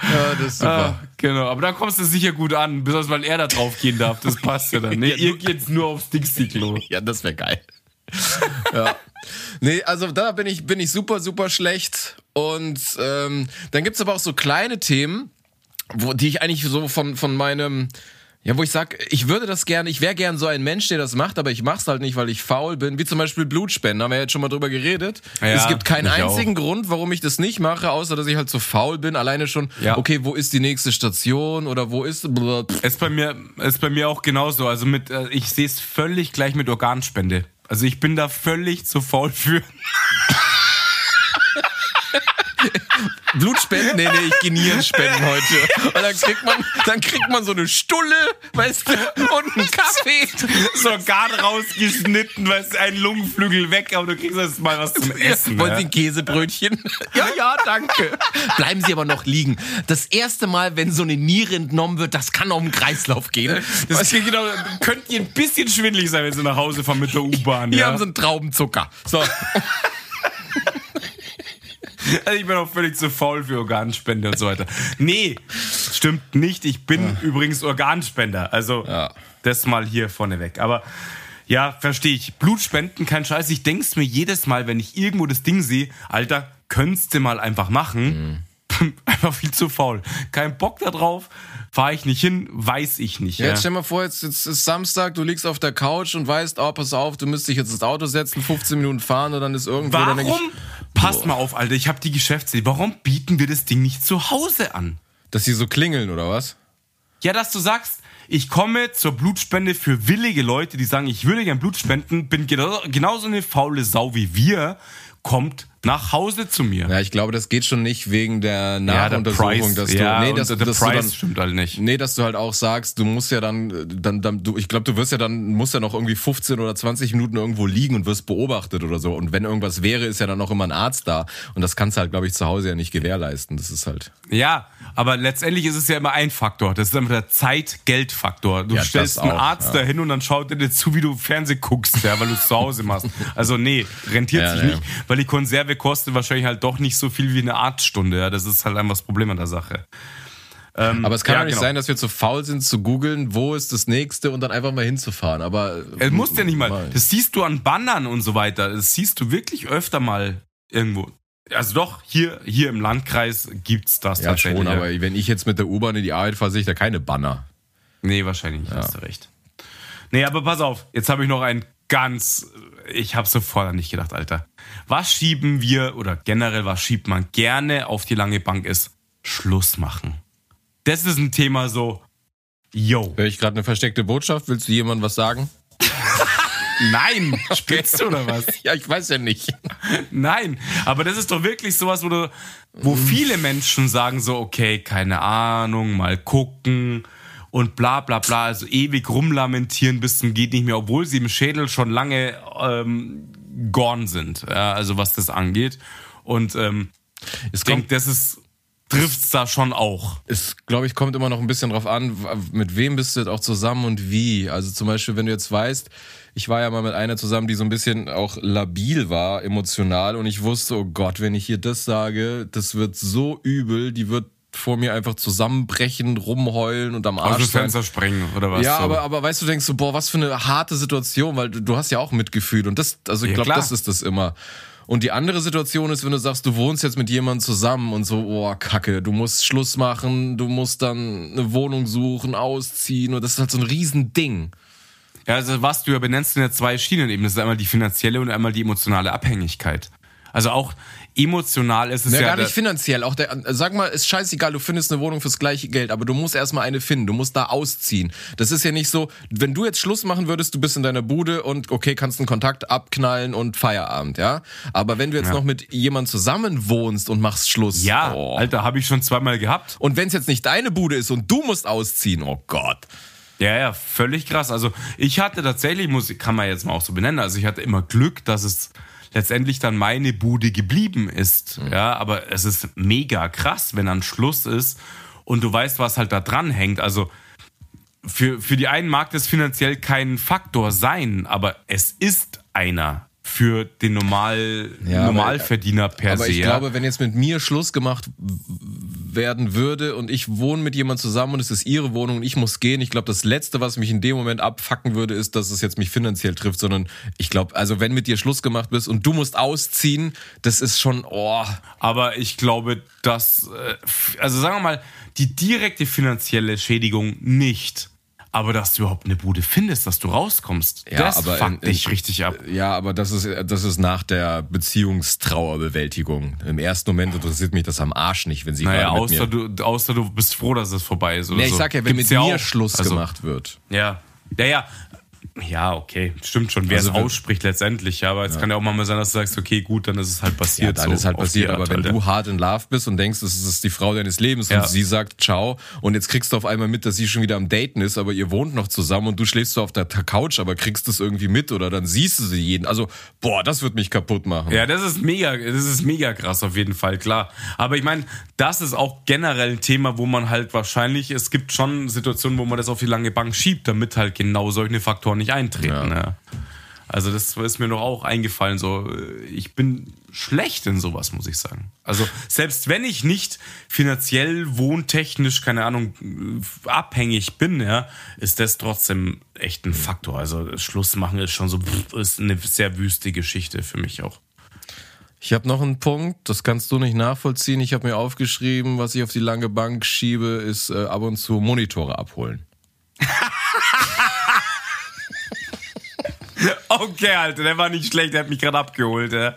Ja, das ist super. Ah, genau, aber da kommst du sicher gut an, besonders weil er da drauf gehen darf. Das passt ja dann. Nee, ihr geht nur aufs Dixie-Klo. Ja, das wäre geil. ja. Nee, also da bin ich, bin ich super, super schlecht. Und ähm, dann gibt's aber auch so kleine Themen, wo, die ich eigentlich so von, von meinem ja, wo ich sag, ich würde das gerne, ich wäre gern so ein Mensch, der das macht, aber ich mach's halt nicht, weil ich faul bin. Wie zum Beispiel Blutspenden, haben wir jetzt schon mal drüber geredet. Ja, es gibt keinen einzigen auch. Grund, warum ich das nicht mache, außer dass ich halt so faul bin. Alleine schon, ja. okay, wo ist die nächste Station oder wo ist. Es ist bei mir, ist bei mir auch genauso. Also mit, äh, ich sehe es völlig gleich mit Organspende. Also ich bin da völlig zu faul für. Blutspenden? Nee, nee, ich gehe Nierenspenden heute. Und dann kriegt man, dann kriegt man so eine Stulle, weißt du, und einen Kaffee. So Organ rausgeschnitten, weißt du, ein Lungenflügel weg, aber du kriegst jetzt mal was zum Essen. Wollen Sie ein Käsebrötchen? Ja, ja, danke. Bleiben Sie aber noch liegen. Das erste Mal, wenn so eine Niere entnommen wird, das kann auf den Kreislauf gehen. Das was, genau, könnte ein bisschen schwindlig sein, wenn Sie nach Hause fahren mit der U-Bahn. Hier ja. haben Sie einen Traubenzucker. So. Also ich bin auch völlig zu faul für Organspende und so weiter. Nee, stimmt nicht. Ich bin ja. übrigens Organspender. Also ja. das mal hier vorneweg. Aber ja, verstehe ich. Blutspenden, kein Scheiß. Ich denk's mir jedes Mal, wenn ich irgendwo das Ding sehe, Alter, könntest du mal einfach machen. Mhm. einfach viel zu faul. Kein Bock da drauf fahre ich nicht hin, weiß ich nicht. Ja, ja. Jetzt stell mal vor, jetzt, jetzt ist Samstag, du liegst auf der Couch und weißt, oh, pass auf, du müsstest dich jetzt ins Auto setzen, 15 Minuten fahren und dann ist irgendwo... Warum? Passt mal auf, Alter, ich habe die Geschäftsidee. Warum bieten wir das Ding nicht zu Hause an? Dass sie so klingeln, oder was? Ja, dass du sagst, ich komme zur Blutspende für willige Leute, die sagen, ich würde gern Blut spenden, bin genauso eine faule Sau wie wir, kommt nach Hause zu mir. Ja, ich glaube, das geht schon nicht wegen der Nachuntersuchung, Price, dass du, ja, nee, und dass, dass du dann, stimmt halt nicht. Nee, dass du halt auch sagst, du musst ja dann, dann, dann du, ich glaube, du wirst ja dann, musst ja noch irgendwie 15 oder 20 Minuten irgendwo liegen und wirst beobachtet oder so. Und wenn irgendwas wäre, ist ja dann noch immer ein Arzt da. Und das kannst du halt, glaube ich, zu Hause ja nicht gewährleisten. Das ist halt. Ja, aber letztendlich ist es ja immer ein Faktor. Das ist immer der Zeit-Geld-Faktor. Du Ja, stellst das einen auch, Arzt ja. dahin und dann schaut er dir zu, wie du Fernsehen guckst, ja, weil du es zu Hause machst. Also nee, rentiert Ja, sich ja. nicht, weil die Konserve kostet wahrscheinlich halt doch nicht so viel wie eine Arztstunde. Ja, das ist halt einfach das Problem an der Sache. Ähm, Aber es kann ja, nicht genau. sein, dass wir zu faul sind zu googeln, wo ist das nächste und dann einfach mal hinzufahren. Aber Es muss ja nicht mal. Das siehst du an Bannern und so weiter. Das siehst du wirklich öfter mal irgendwo. Also doch, hier, hier im Landkreis gibt's das ja, tatsächlich. schon, ja. aber wenn ich jetzt mit der U-Bahn in die Arbeit fahre, sehe ich da keine Banner. Nee, wahrscheinlich nicht, hast du recht. Nee, aber pass auf, jetzt habe ich noch ein ganz, ich habe sofort an dich gedacht, Alter. Was schieben wir oder generell was schiebt man gerne auf die lange Bank ist Schluss machen. Das ist ein Thema so, yo. Höre ich gerade eine versteckte Botschaft? Willst du jemandem was sagen? Nein, spitzt du oder was? Ja, ich weiß ja nicht. Nein, aber das ist doch wirklich sowas, wo, du, wo viele Menschen sagen so, okay, keine Ahnung, mal gucken und bla bla bla, also ewig rumlamentieren bis zum geht nicht mehr, obwohl sie im Schädel schon lange ähm, gone sind, ja, also was das angeht. Und ähm, Es ich denke, das ist trifft's da schon auch. es, glaube ich, kommt immer noch ein bisschen drauf an, mit wem bist du jetzt auch zusammen und wie. Also zum Beispiel, wenn du jetzt weißt, ich war ja mal mit einer zusammen, die so ein bisschen auch labil war, emotional, und ich wusste, oh Gott, wenn ich hier das sage, das wird so übel, die wird vor mir einfach zusammenbrechen, rumheulen und am Aus Arsch dem sein. Fenster springen oder was? Ja, so. aber, aber weißt du, denkst so, boah, was für eine harte Situation, weil du, du hast ja auch Mitgefühl und das, also ich Ja, glaube, das ist das immer. Und die andere Situation ist, wenn du sagst, du wohnst jetzt mit jemandem zusammen und so, oh, kacke, du musst Schluss machen, du musst dann eine Wohnung suchen, ausziehen und das ist halt so ein Riesending. Ja, also was du ja benennst, sind ja zwei Schienen eben. Das ist einmal die finanzielle und einmal die emotionale Abhängigkeit. Also auch emotional ist es Ja, ja. gar nicht finanziell. Auch der, sag mal, ist scheißegal, du findest eine Wohnung fürs gleiche Geld, aber du musst erstmal eine finden. Du musst da ausziehen. Das ist ja nicht so, wenn du jetzt Schluss machen würdest, du bist in deiner Bude und okay, kannst einen Kontakt abknallen und Feierabend, ja? Aber wenn du jetzt Ja. noch mit jemand zusammen wohnst und machst Schluss. ja, oh. Alter, habe ich schon zweimal gehabt. Und wenn es jetzt nicht deine Bude ist und du musst ausziehen, oh Gott. Ja, ja, völlig krass. Also ich hatte tatsächlich, muss, kann man jetzt mal auch so benennen, also ich hatte immer Glück, dass es letztendlich dann meine Bude geblieben ist. Ja, aber es ist mega krass, wenn dann Schluss ist und du weißt, was halt da dran hängt. Also für, für die einen mag das finanziell kein Faktor sein, aber es ist einer für den Normal, Ja, aber- Normalverdiener per Aber se. ich glaube, wenn jetzt mit mir Schluss gemacht werden würde und ich wohne mit jemand zusammen und es ist ihre Wohnung und ich muss gehen, ich glaube, das Letzte, was mich in dem Moment abfacken würde, ist, dass es jetzt mich finanziell trifft, sondern ich glaube, also wenn mit dir Schluss gemacht bist und du musst ausziehen, das ist schon, oh, Aber ich glaube, dass, äh, also sagen wir mal, die direkte finanzielle Schädigung nicht. Aber dass du überhaupt eine Bude findest, dass du rauskommst, Ja, das aber fuckt in- dich in- richtig ab. ja, aber das ist, das ist nach der Beziehungstrauerbewältigung. Im ersten Moment interessiert mich das am Arsch nicht, wenn sie Naja, außer du, außer du bist froh, dass es vorbei ist. Oder Nee, ich so. sag ja, wenn Gibt's mit mir auch. Schluss Also, gemacht wird. Ja. Ja, ja. Ja, okay, stimmt schon, wer Also es ausspricht letztendlich, ja, aber jetzt kann ja auch mal sein, dass du sagst, okay, gut, dann ist es halt Ja, passiert. dann so ist halt passiert, aber wenn du hart in Love bist und denkst, das ist die Frau deines Lebens Ja. und sie sagt ciao und jetzt kriegst du auf einmal mit, dass sie schon wieder am Daten ist, aber ihr wohnt noch zusammen und du schläfst so auf der Couch, aber kriegst das irgendwie mit oder dann siehst du sie jeden. Also, boah, das wird mich kaputt machen. Ja, das ist mega, das ist mega krass auf jeden Fall, klar. Aber ich meine, das ist auch generell ein Thema, wo man halt wahrscheinlich, es gibt schon Situationen, wo man das auf die lange Bank schiebt, damit halt genau solche Faktoren nicht eintreten. Ja. Also das ist mir noch auch eingefallen, so ich bin schlecht in sowas, muss ich sagen. Also selbst wenn ich nicht finanziell, wohntechnisch, keine Ahnung, abhängig bin, ja, ist das trotzdem echt ein Faktor. Also Schluss machen ist schon so, ist eine sehr wüste Geschichte für mich auch. Ich habe noch einen Punkt, das kannst du nicht nachvollziehen. Ich habe mir aufgeschrieben, was ich auf die lange Bank schiebe, ist äh, ab und zu Monitore abholen. Okay, Alter, der war nicht schlecht, der hat mich gerade abgeholt. Ja.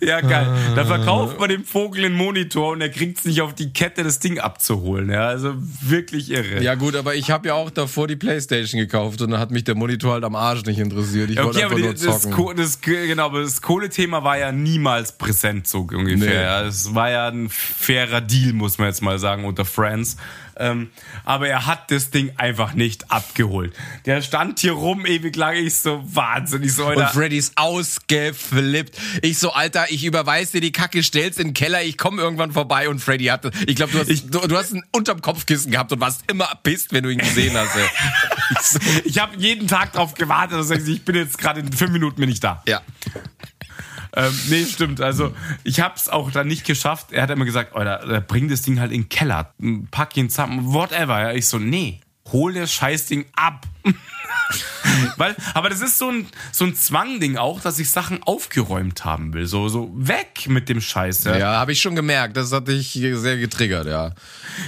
Ja, geil. Da verkauft man dem Vogel einen Monitor und er kriegt es nicht auf die Kette, das Ding abzuholen. Ja, also wirklich irre. Ja gut, aber ich habe ja auch davor die Playstation gekauft und dann hat mich der Monitor halt am Arsch nicht interessiert. Ich wollte Okay, einfach aber nur das, zocken. Ko- das, genau, aber das Kohlethema war ja niemals präsent, so ungefähr. Nee. Ja, es war ja ein fairer Deal, muss man jetzt mal sagen, unter Friends. Ähm, aber er hat das Ding einfach nicht abgeholt. Der stand hier rum ewig lang, ich so wahnsinnig so, und Alter. Freddy ist ausgeflippt. Ich so, Alter, ich überweis dir die Kacke, stell's in den Keller, ich komme irgendwann vorbei und Freddy hatte, ich glaube, du hast, du, du hast ihn unterm Kopfkissen gehabt und warst immer pisst, wenn du ihn gesehen hast. Ey. Ich so, Ich habe jeden Tag darauf gewartet, dass sagt, ich bin jetzt gerade in fünf Minuten bin ich da. ja. Ähm, nee, stimmt. Also ich habe es auch dann nicht geschafft. Er hat immer gesagt, Alter, bring das Ding halt in den Keller, pack ihn zusammen, whatever. Ja, ich so, nee, hol das Scheißding ab. Weil, aber das ist so ein, so ein Zwangding auch, dass ich Sachen aufgeräumt haben will. So, so weg mit dem Scheiß. Ja, Ja, habe ich schon gemerkt. Das hat dich sehr getriggert, ja.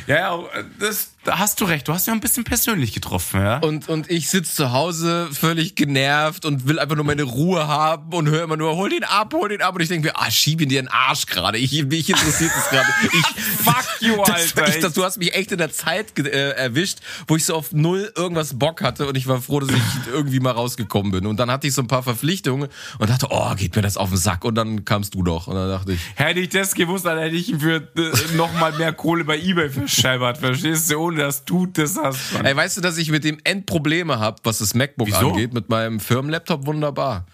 ja, ja das, da hast du recht. Du hast ja ein bisschen persönlich getroffen, ja. Und, und ich sitze zu Hause völlig genervt und will einfach nur meine Ruhe haben und höre immer nur, hol den ab, hol den ab. Und ich denke mir, ah, schieb ihn dir in den Arsch gerade. Ich, mich interessiert das gerade. Ich, Fuck you, das, Alter. ich, das, du hast mich echt in der Zeit äh, erwischt, wo ich so auf null irgendwas Bock hatte und ich war froh, dass ich irgendwie mal rausgekommen bin. Und dann hatte ich so ein paar Verpflichtungen und dachte, oh, geht mir das auf den Sack. Und dann kamst du doch. Und dann dachte ich, Hätte ich das gewusst, dann hätte ich für äh, nochmal mehr Kohle bei Ebay verscheibert. Verstehst du? Ohne dass du das hast. Mann. ey, weißt du, dass ich mit dem Endprobleme habe, was das MacBook Wieso? angeht, mit meinem Firmenlaptop wunderbar.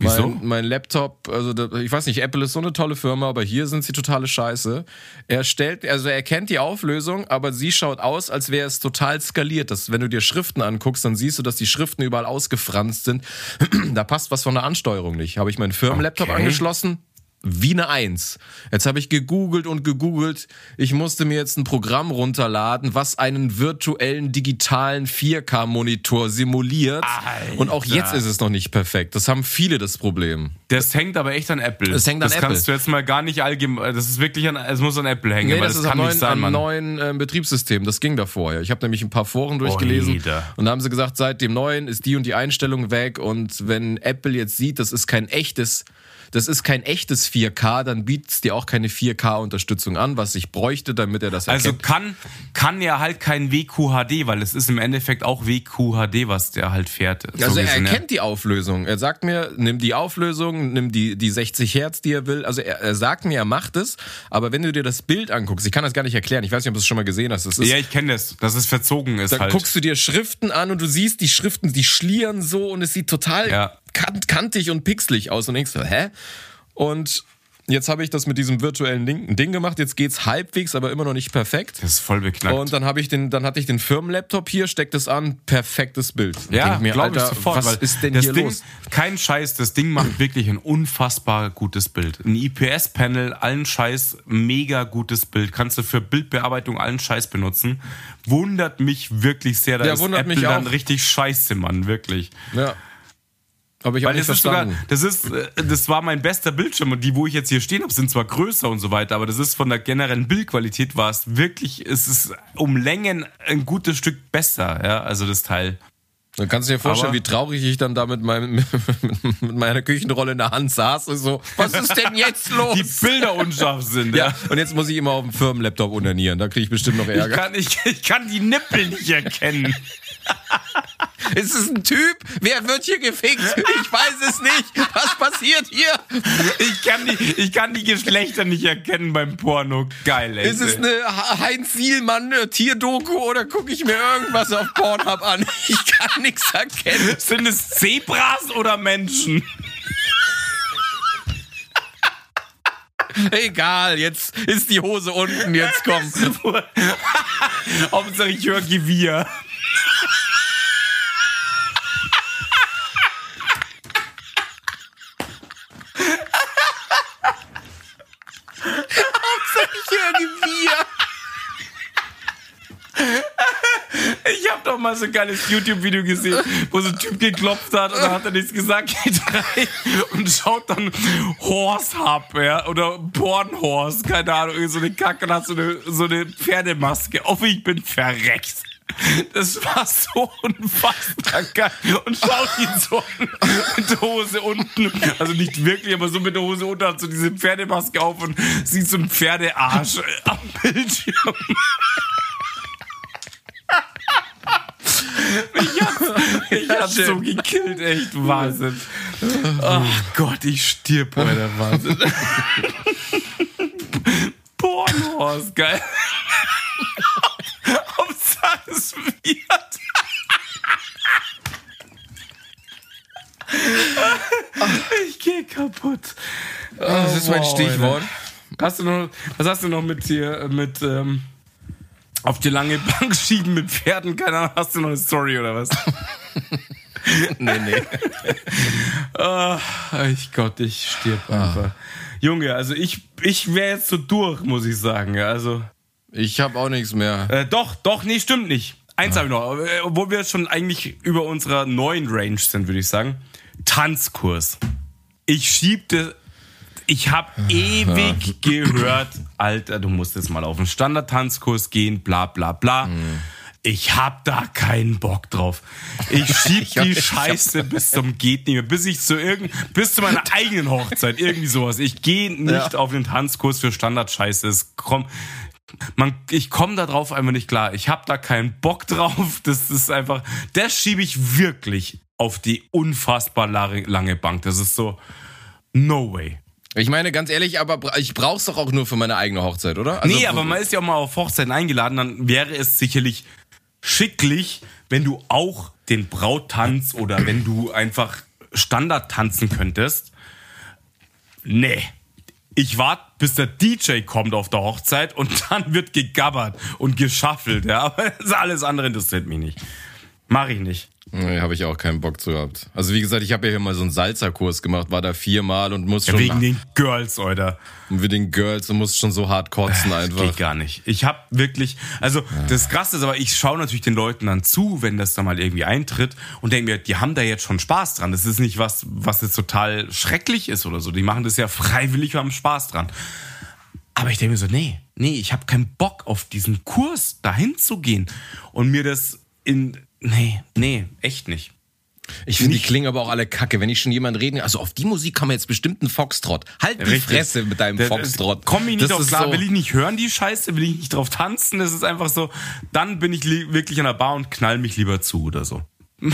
Wieso? Mein, mein Laptop, also ich weiß nicht, Apple ist so eine tolle Firma, aber hier sind sie totale Scheiße. Er stellt, also er kennt die Auflösung, aber sie schaut aus, als wäre es total skaliert. Das, wenn du dir Schriften anguckst, dann siehst du, dass die Schriften überall ausgefranst sind. da passt was von der Ansteuerung nicht. Habe ich meinen Firmenlaptop Okay. angeschlossen, wie eine Eins. Jetzt habe ich gegoogelt und gegoogelt. Ich musste mir jetzt ein Programm runterladen, was einen virtuellen digitalen 4K-Monitor simuliert. Alter. Und auch jetzt ist es noch nicht perfekt. Das haben viele das Problem. Das hängt aber echt an Apple. Das hängt an das Apple. kannst du jetzt mal gar nicht allgemein. Das ist wirklich an. Es muss an Apple hängen. Nee, weil das, das, ist kann nicht neuen, sein, am neuen äh, Betriebssystem. Das ging davor. Ja. Ich habe nämlich ein paar Foren durchgelesen Oida. und da haben sie gesagt, seit dem neuen ist die und die Einstellung weg und wenn Apple jetzt sieht, das ist kein echtes das ist kein echtes 4K, dann bietet es dir auch keine 4K-Unterstützung an, was ich bräuchte, damit er das Also erkennt. kann, kann ja halt kein WQHD, weil es ist im Endeffekt auch WQHD, was der halt fährt. So Also er ja. erkennt die Auflösung. Er sagt mir, nimm die Auflösung, nimm die, die 60 Hertz, die er will. Also er, er sagt mir, er macht es. Aber wenn du dir das Bild anguckst, ich kann das gar nicht erklären. Ich weiß nicht, ob du es schon mal gesehen hast. Das ist, Ja, ich kenne das, dass es verzogen ist da halt. guckst du dir Schriften an und du siehst die Schriften, die schlieren so und es sieht total Ja. kant kantig und pixelig aus und denkst so, hä? Und jetzt habe ich das mit diesem virtuellen Ding, gemacht. Jetzt geht's halbwegs, aber immer noch nicht perfekt. das ist voll beknackt. Und dann habe ich den, dann hatte ich den Firmenlaptop hier, steck das an, perfektes Bild. ja, glaube ich sofort. Was ist denn das hier Ding, los? Kein Scheiß, das Ding macht wirklich ein unfassbar gutes Bild. Ein IPS-Panel, allen Scheiß, mega gutes Bild. Kannst du für Bildbearbeitung allen Scheiß benutzen. Wundert mich wirklich sehr. Da Ja, ist wundert Apple mich dann richtig scheiße, Mann, wirklich. Ja. Aber ich Weil nicht das ist sogar, verstanden. das ist, äh, das war mein bester Bildschirm und die, wo ich jetzt hier stehen habe, sind zwar größer und so weiter, aber das ist von der generellen Bildqualität war es wirklich, es ist um Längen ein gutes Stück besser, ja, also das Teil. Dann kannst du dir vorstellen, Aber- wie traurig ich dann da mit, meinem, mit meiner Küchenrolle in der Hand saß und so, was ist denn jetzt los? Die Bilder unscharf sind, ja. ja, und jetzt muss ich immer auf dem Firmenlaptop unanieren, da kriege ich bestimmt noch Ich Ärger. kann, ich, ich kann die Nippel nicht erkennen. Ist es ein Typ? Wer wird hier gefickt? Ich weiß es nicht. Was passiert hier? Ich kann die, ich kann die Geschlechter nicht erkennen beim Porno. Geil, ey. Ist es eine Heinz Sielmann äh, Tierdoku oder gucke ich mir irgendwas auf Pornhub an? Ich kann nichts erkennen. Sind es Zebras oder Menschen? Egal, jetzt ist die Hose unten, jetzt komm. Hauptsache ich höre Gewirr. Ich habe doch mal so ein geiles YouTube-Video gesehen, wo so ein Typ geklopft hat und dann hat er nichts gesagt, geht rein und schaut dann Horse Hub, ja, oder Porn Horse, keine Ahnung, so eine Kacke und hat so eine, so eine Pferdemaske. Oh, ich bin verreckt. Das war so unfassbar geil. Und schaut ihn so an, mit der Hose unten. Also nicht wirklich, aber so mit der Hose unten hat so diese Pferdemaske auf und sieht so ein Pferdearsch am Bildschirm. Ich hab's, ich hab's so gekillt, echt Wahnsinn. Oh Gott, ich stirb bei der Wahnsinn. Pornhorst, geil. Es wird. Ich geh kaputt. das ist mein wow, Stichwort. Hast du noch, was hast du noch mit hier, mit, ähm, auf die lange Bank schieben mit Pferden? Keine Ahnung, hast du noch eine Story oder was? Nee, nee. Ah, ich Gott, ich stirb einfach. Junge, also ich, ich wäre jetzt so durch, muss ich sagen. Also, Ich habe auch nichts mehr. äh, doch, doch, nee, stimmt nicht. Eins habe ich noch, äh, obwohl wir schon eigentlich über unserer neuen Range sind, würde ich sagen. Tanzkurs. Ich schiebte, ich habe ewig gehört, Alter, du musst jetzt mal auf einen Standard-Tanzkurs gehen, bla bla bla. Ich hab da keinen Bock drauf. Ich schieb Ich hab- die hab- Scheiße bis zum geht nicht mehr, bis ich zu irgend, bis zu meiner eigenen Hochzeit, irgendwie sowas. Ich gehe nicht auf den Tanzkurs für Standard-Scheiße. Es kommt, man, ich komme da drauf einfach nicht klar. Ich habe da keinen Bock drauf. Das ist einfach, das schiebe ich wirklich auf die unfassbar lange, Bank. Das ist so, no way. Ich meine, ganz ehrlich, aber ich brauch's doch auch nur für meine eigene Hochzeit, oder? Also, nee, aber man ist ja auch mal auf Hochzeiten eingeladen, dann wäre es sicherlich schicklich, wenn du auch den Brauttanz oder wenn du einfach Standard tanzen könntest. Nee. Ich warte, bis der DJ kommt auf der Hochzeit und dann wird gegabbert und geschaffelt, ja. Aber alles andere interessiert mich nicht. Mach ich nicht. Nee, habe ich auch keinen Bock zu gehabt. Also wie gesagt, ich habe ja hier mal so einen Salzerkurs gemacht, war da viermal und muss schon Wegen den Girls, Alter. mit den Girls und muss schon so hart kotzen einfach. Geht gar nicht. Ich habe wirklich, also das Krasse ist aber, ich schaue natürlich den Leuten dann zu, wenn das dann mal irgendwie eintritt und denke mir, die haben da jetzt schon Spaß dran. Das ist nicht was, was jetzt total schrecklich ist oder so. Die machen das ja freiwillig und haben Spaß dran. Aber ich denke mir so, nee, nee, ich habe keinen Bock auf diesen Kurs dahin zu gehen und mir das in, nee, nee, echt nicht. Ich finde, die klingen aber auch alle kacke. Wenn ich schon jemand reden, also auf die Musik kann man jetzt bestimmt einen Foxtrot. Halt die Richtig. Fresse mit deinem da- Foxtrot. Komm ich nicht Das drauf ist klar, so- will ich nicht hören, die Scheiße, will ich nicht drauf tanzen. Das ist einfach so, dann bin ich li- wirklich an der Bar und knall mich lieber zu oder so.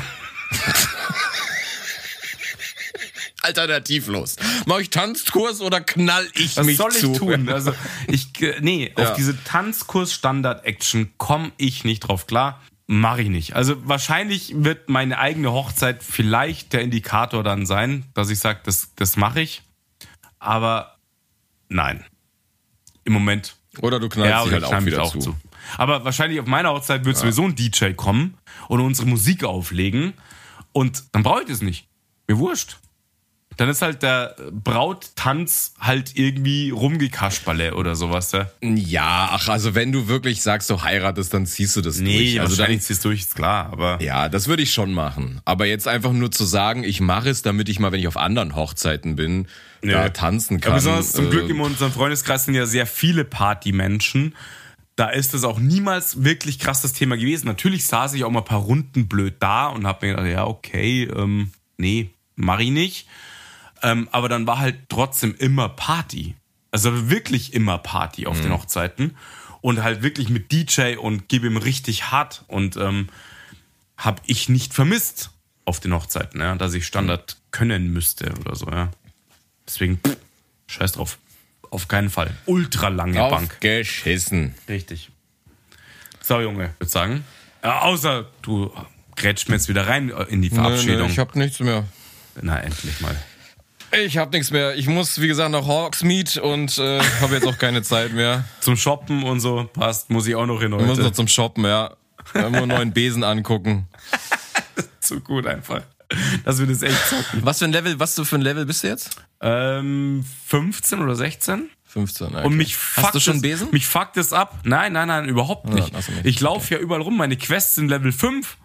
Alternativlos. Mach ich Tanzkurs oder knall ich Was mich soll ich zu? tun? Also, ich, äh, nee, Ja. auf diese Tanzkurs-Standard-Action komme ich nicht drauf klar. Mache ich nicht. Also wahrscheinlich wird meine eigene Hochzeit vielleicht der Indikator dann sein, dass ich sage, das, das mache ich. Aber nein. Im Moment Oder du knallst ja, dich halt auch wieder auch zu. zu. Aber wahrscheinlich auf meiner Hochzeit wird sowieso ein DJ kommen und unsere Musik auflegen. Und dann brauche ich das nicht. Mir wurscht. Dann ist halt der Brauttanz halt irgendwie rumgekasperle oder sowas. Ja? Ja, ach, also wenn du wirklich sagst, du heiratest, dann ziehst du das Nee, durch. Also dann, ziehst du durch, ist klar. Aber ja, das würde ich schon machen. Aber jetzt einfach nur zu sagen, ich mache es, damit ich mal, wenn ich auf anderen Hochzeiten bin, da tanzen kann. Ja, besonders zum äh, Glück in unserem Freundeskreis sind ja sehr viele Partymenschen. Da ist das auch niemals wirklich krass das Thema gewesen. Natürlich saß ich auch mal ein paar Runden blöd da und hab mir gedacht, ja, okay, ähm, nee, mach ich nicht. Ähm, aber dann war halt trotzdem immer Party. Also wirklich immer Party auf den Hochzeiten. Und halt wirklich mit DJ und gib ihm richtig hart. Und ähm, habe ich nicht vermisst auf den Hochzeiten, ja, dass ich Standard können müsste oder so, ja. Deswegen, pff, scheiß drauf. Auf keinen Fall. Ultra lange Bank. Aufgeschissen. Richtig. So, Junge, würde sagen. Äh, außer du grätscht mir jetzt wieder rein in die Nee, Verabschiedung. nee, ich hab nichts mehr. Na, endlich mal. Ich hab nichts mehr. Ich muss, wie gesagt, nach Hawksmeet und äh, habe jetzt auch keine Zeit mehr. Zum Shoppen und so passt, muss ich auch noch hin Ich muss noch heute. zum Shoppen, ja. Immer einen neuen Besen angucken. Zu gut einfach. Dass wir das echt zocken. Was für ein Level, was du für ein Level bist du jetzt? Ähm, 15 oder 16? 15. Okay. Und mich Hast fuckt du schon es, Besen? Mich fuckt es ab. Nein, nein, nein, überhaupt nicht. hast du nicht. Ich laufe ja überall rum. Meine Quests sind Level 5.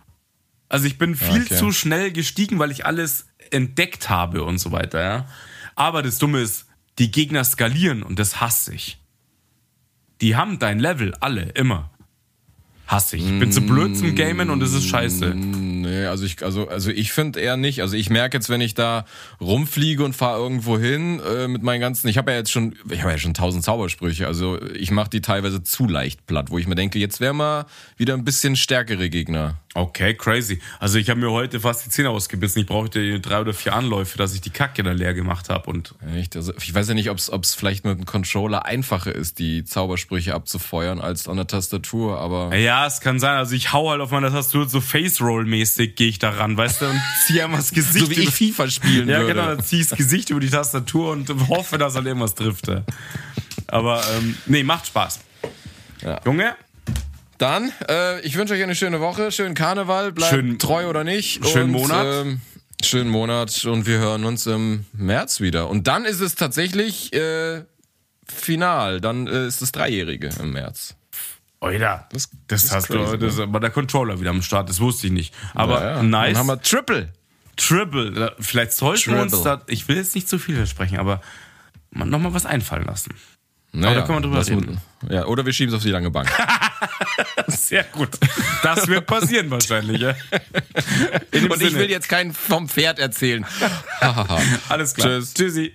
Also ich bin viel Okay. zu schnell gestiegen, weil ich alles entdeckt habe und so weiter, ja. Aber das Dumme ist, die Gegner skalieren und das hasse ich. Die haben dein Level, alle, immer. Hasse ich. Ich bin zu blöd zum Gamen und es ist scheiße. Nee, also ich, also, also ich finde eher nicht. Also ich merke jetzt, wenn ich da rumfliege und fahre irgendwo hin äh, mit meinen ganzen, ich habe ja jetzt schon, ich habe ja schon tausend Zaubersprüche, also ich mache die teilweise zu leicht platt, wo ich mir denke, jetzt wäre mal wieder ein bisschen stärkere Gegner. Okay, crazy. Also ich habe mir heute fast die Zähne ausgebissen. Ich brauchte drei oder vier Anläufe, dass ich die Kacke da leer gemacht habe. Und Echt? Also ich weiß ja nicht, ob es vielleicht mit einem Controller einfacher ist, die Zaubersprüche abzufeuern als an der Tastatur, aber. ja, es kann sein. Also ich hau halt auf meiner Tastatur so Face-Roll-mäßig gehe ich da ran, weißt du, und zieh einfach das Gesicht. So wie ich FIFA spielen Ja, würde. genau, dann zieh ich das Gesicht über die Tastatur und hoffe, dass halt irgendwas trifft. Aber ähm, nee, macht Spaß. Ja. Junge, Dann, äh, ich wünsche euch eine schöne Woche, schönen Karneval, bleibt Schönen- treu oder nicht. schönen und, Monat. Ähm, schönen Monat und wir hören uns im März wieder. Und dann ist es tatsächlich äh, final. Dann äh, ist das Dreijährige im März. Oida, das, das ist hast crazy, du, das aber der Controller wieder am Start, das wusste ich nicht. Aber Ja, ja. nice. Dann haben wir Triple. Triple. Vielleicht sollten wir uns Triple. da, ich will jetzt nicht zu viel versprechen, aber nochmal was einfallen lassen. Naja, da können wir drüber reden. Ja, oder wir schieben es auf die lange Bank. Sehr gut. Das wird passieren wahrscheinlich, ja. Und ich Sinne. will jetzt keinen vom Pferd erzählen. Alles klar. Tschüss. Tschüssi.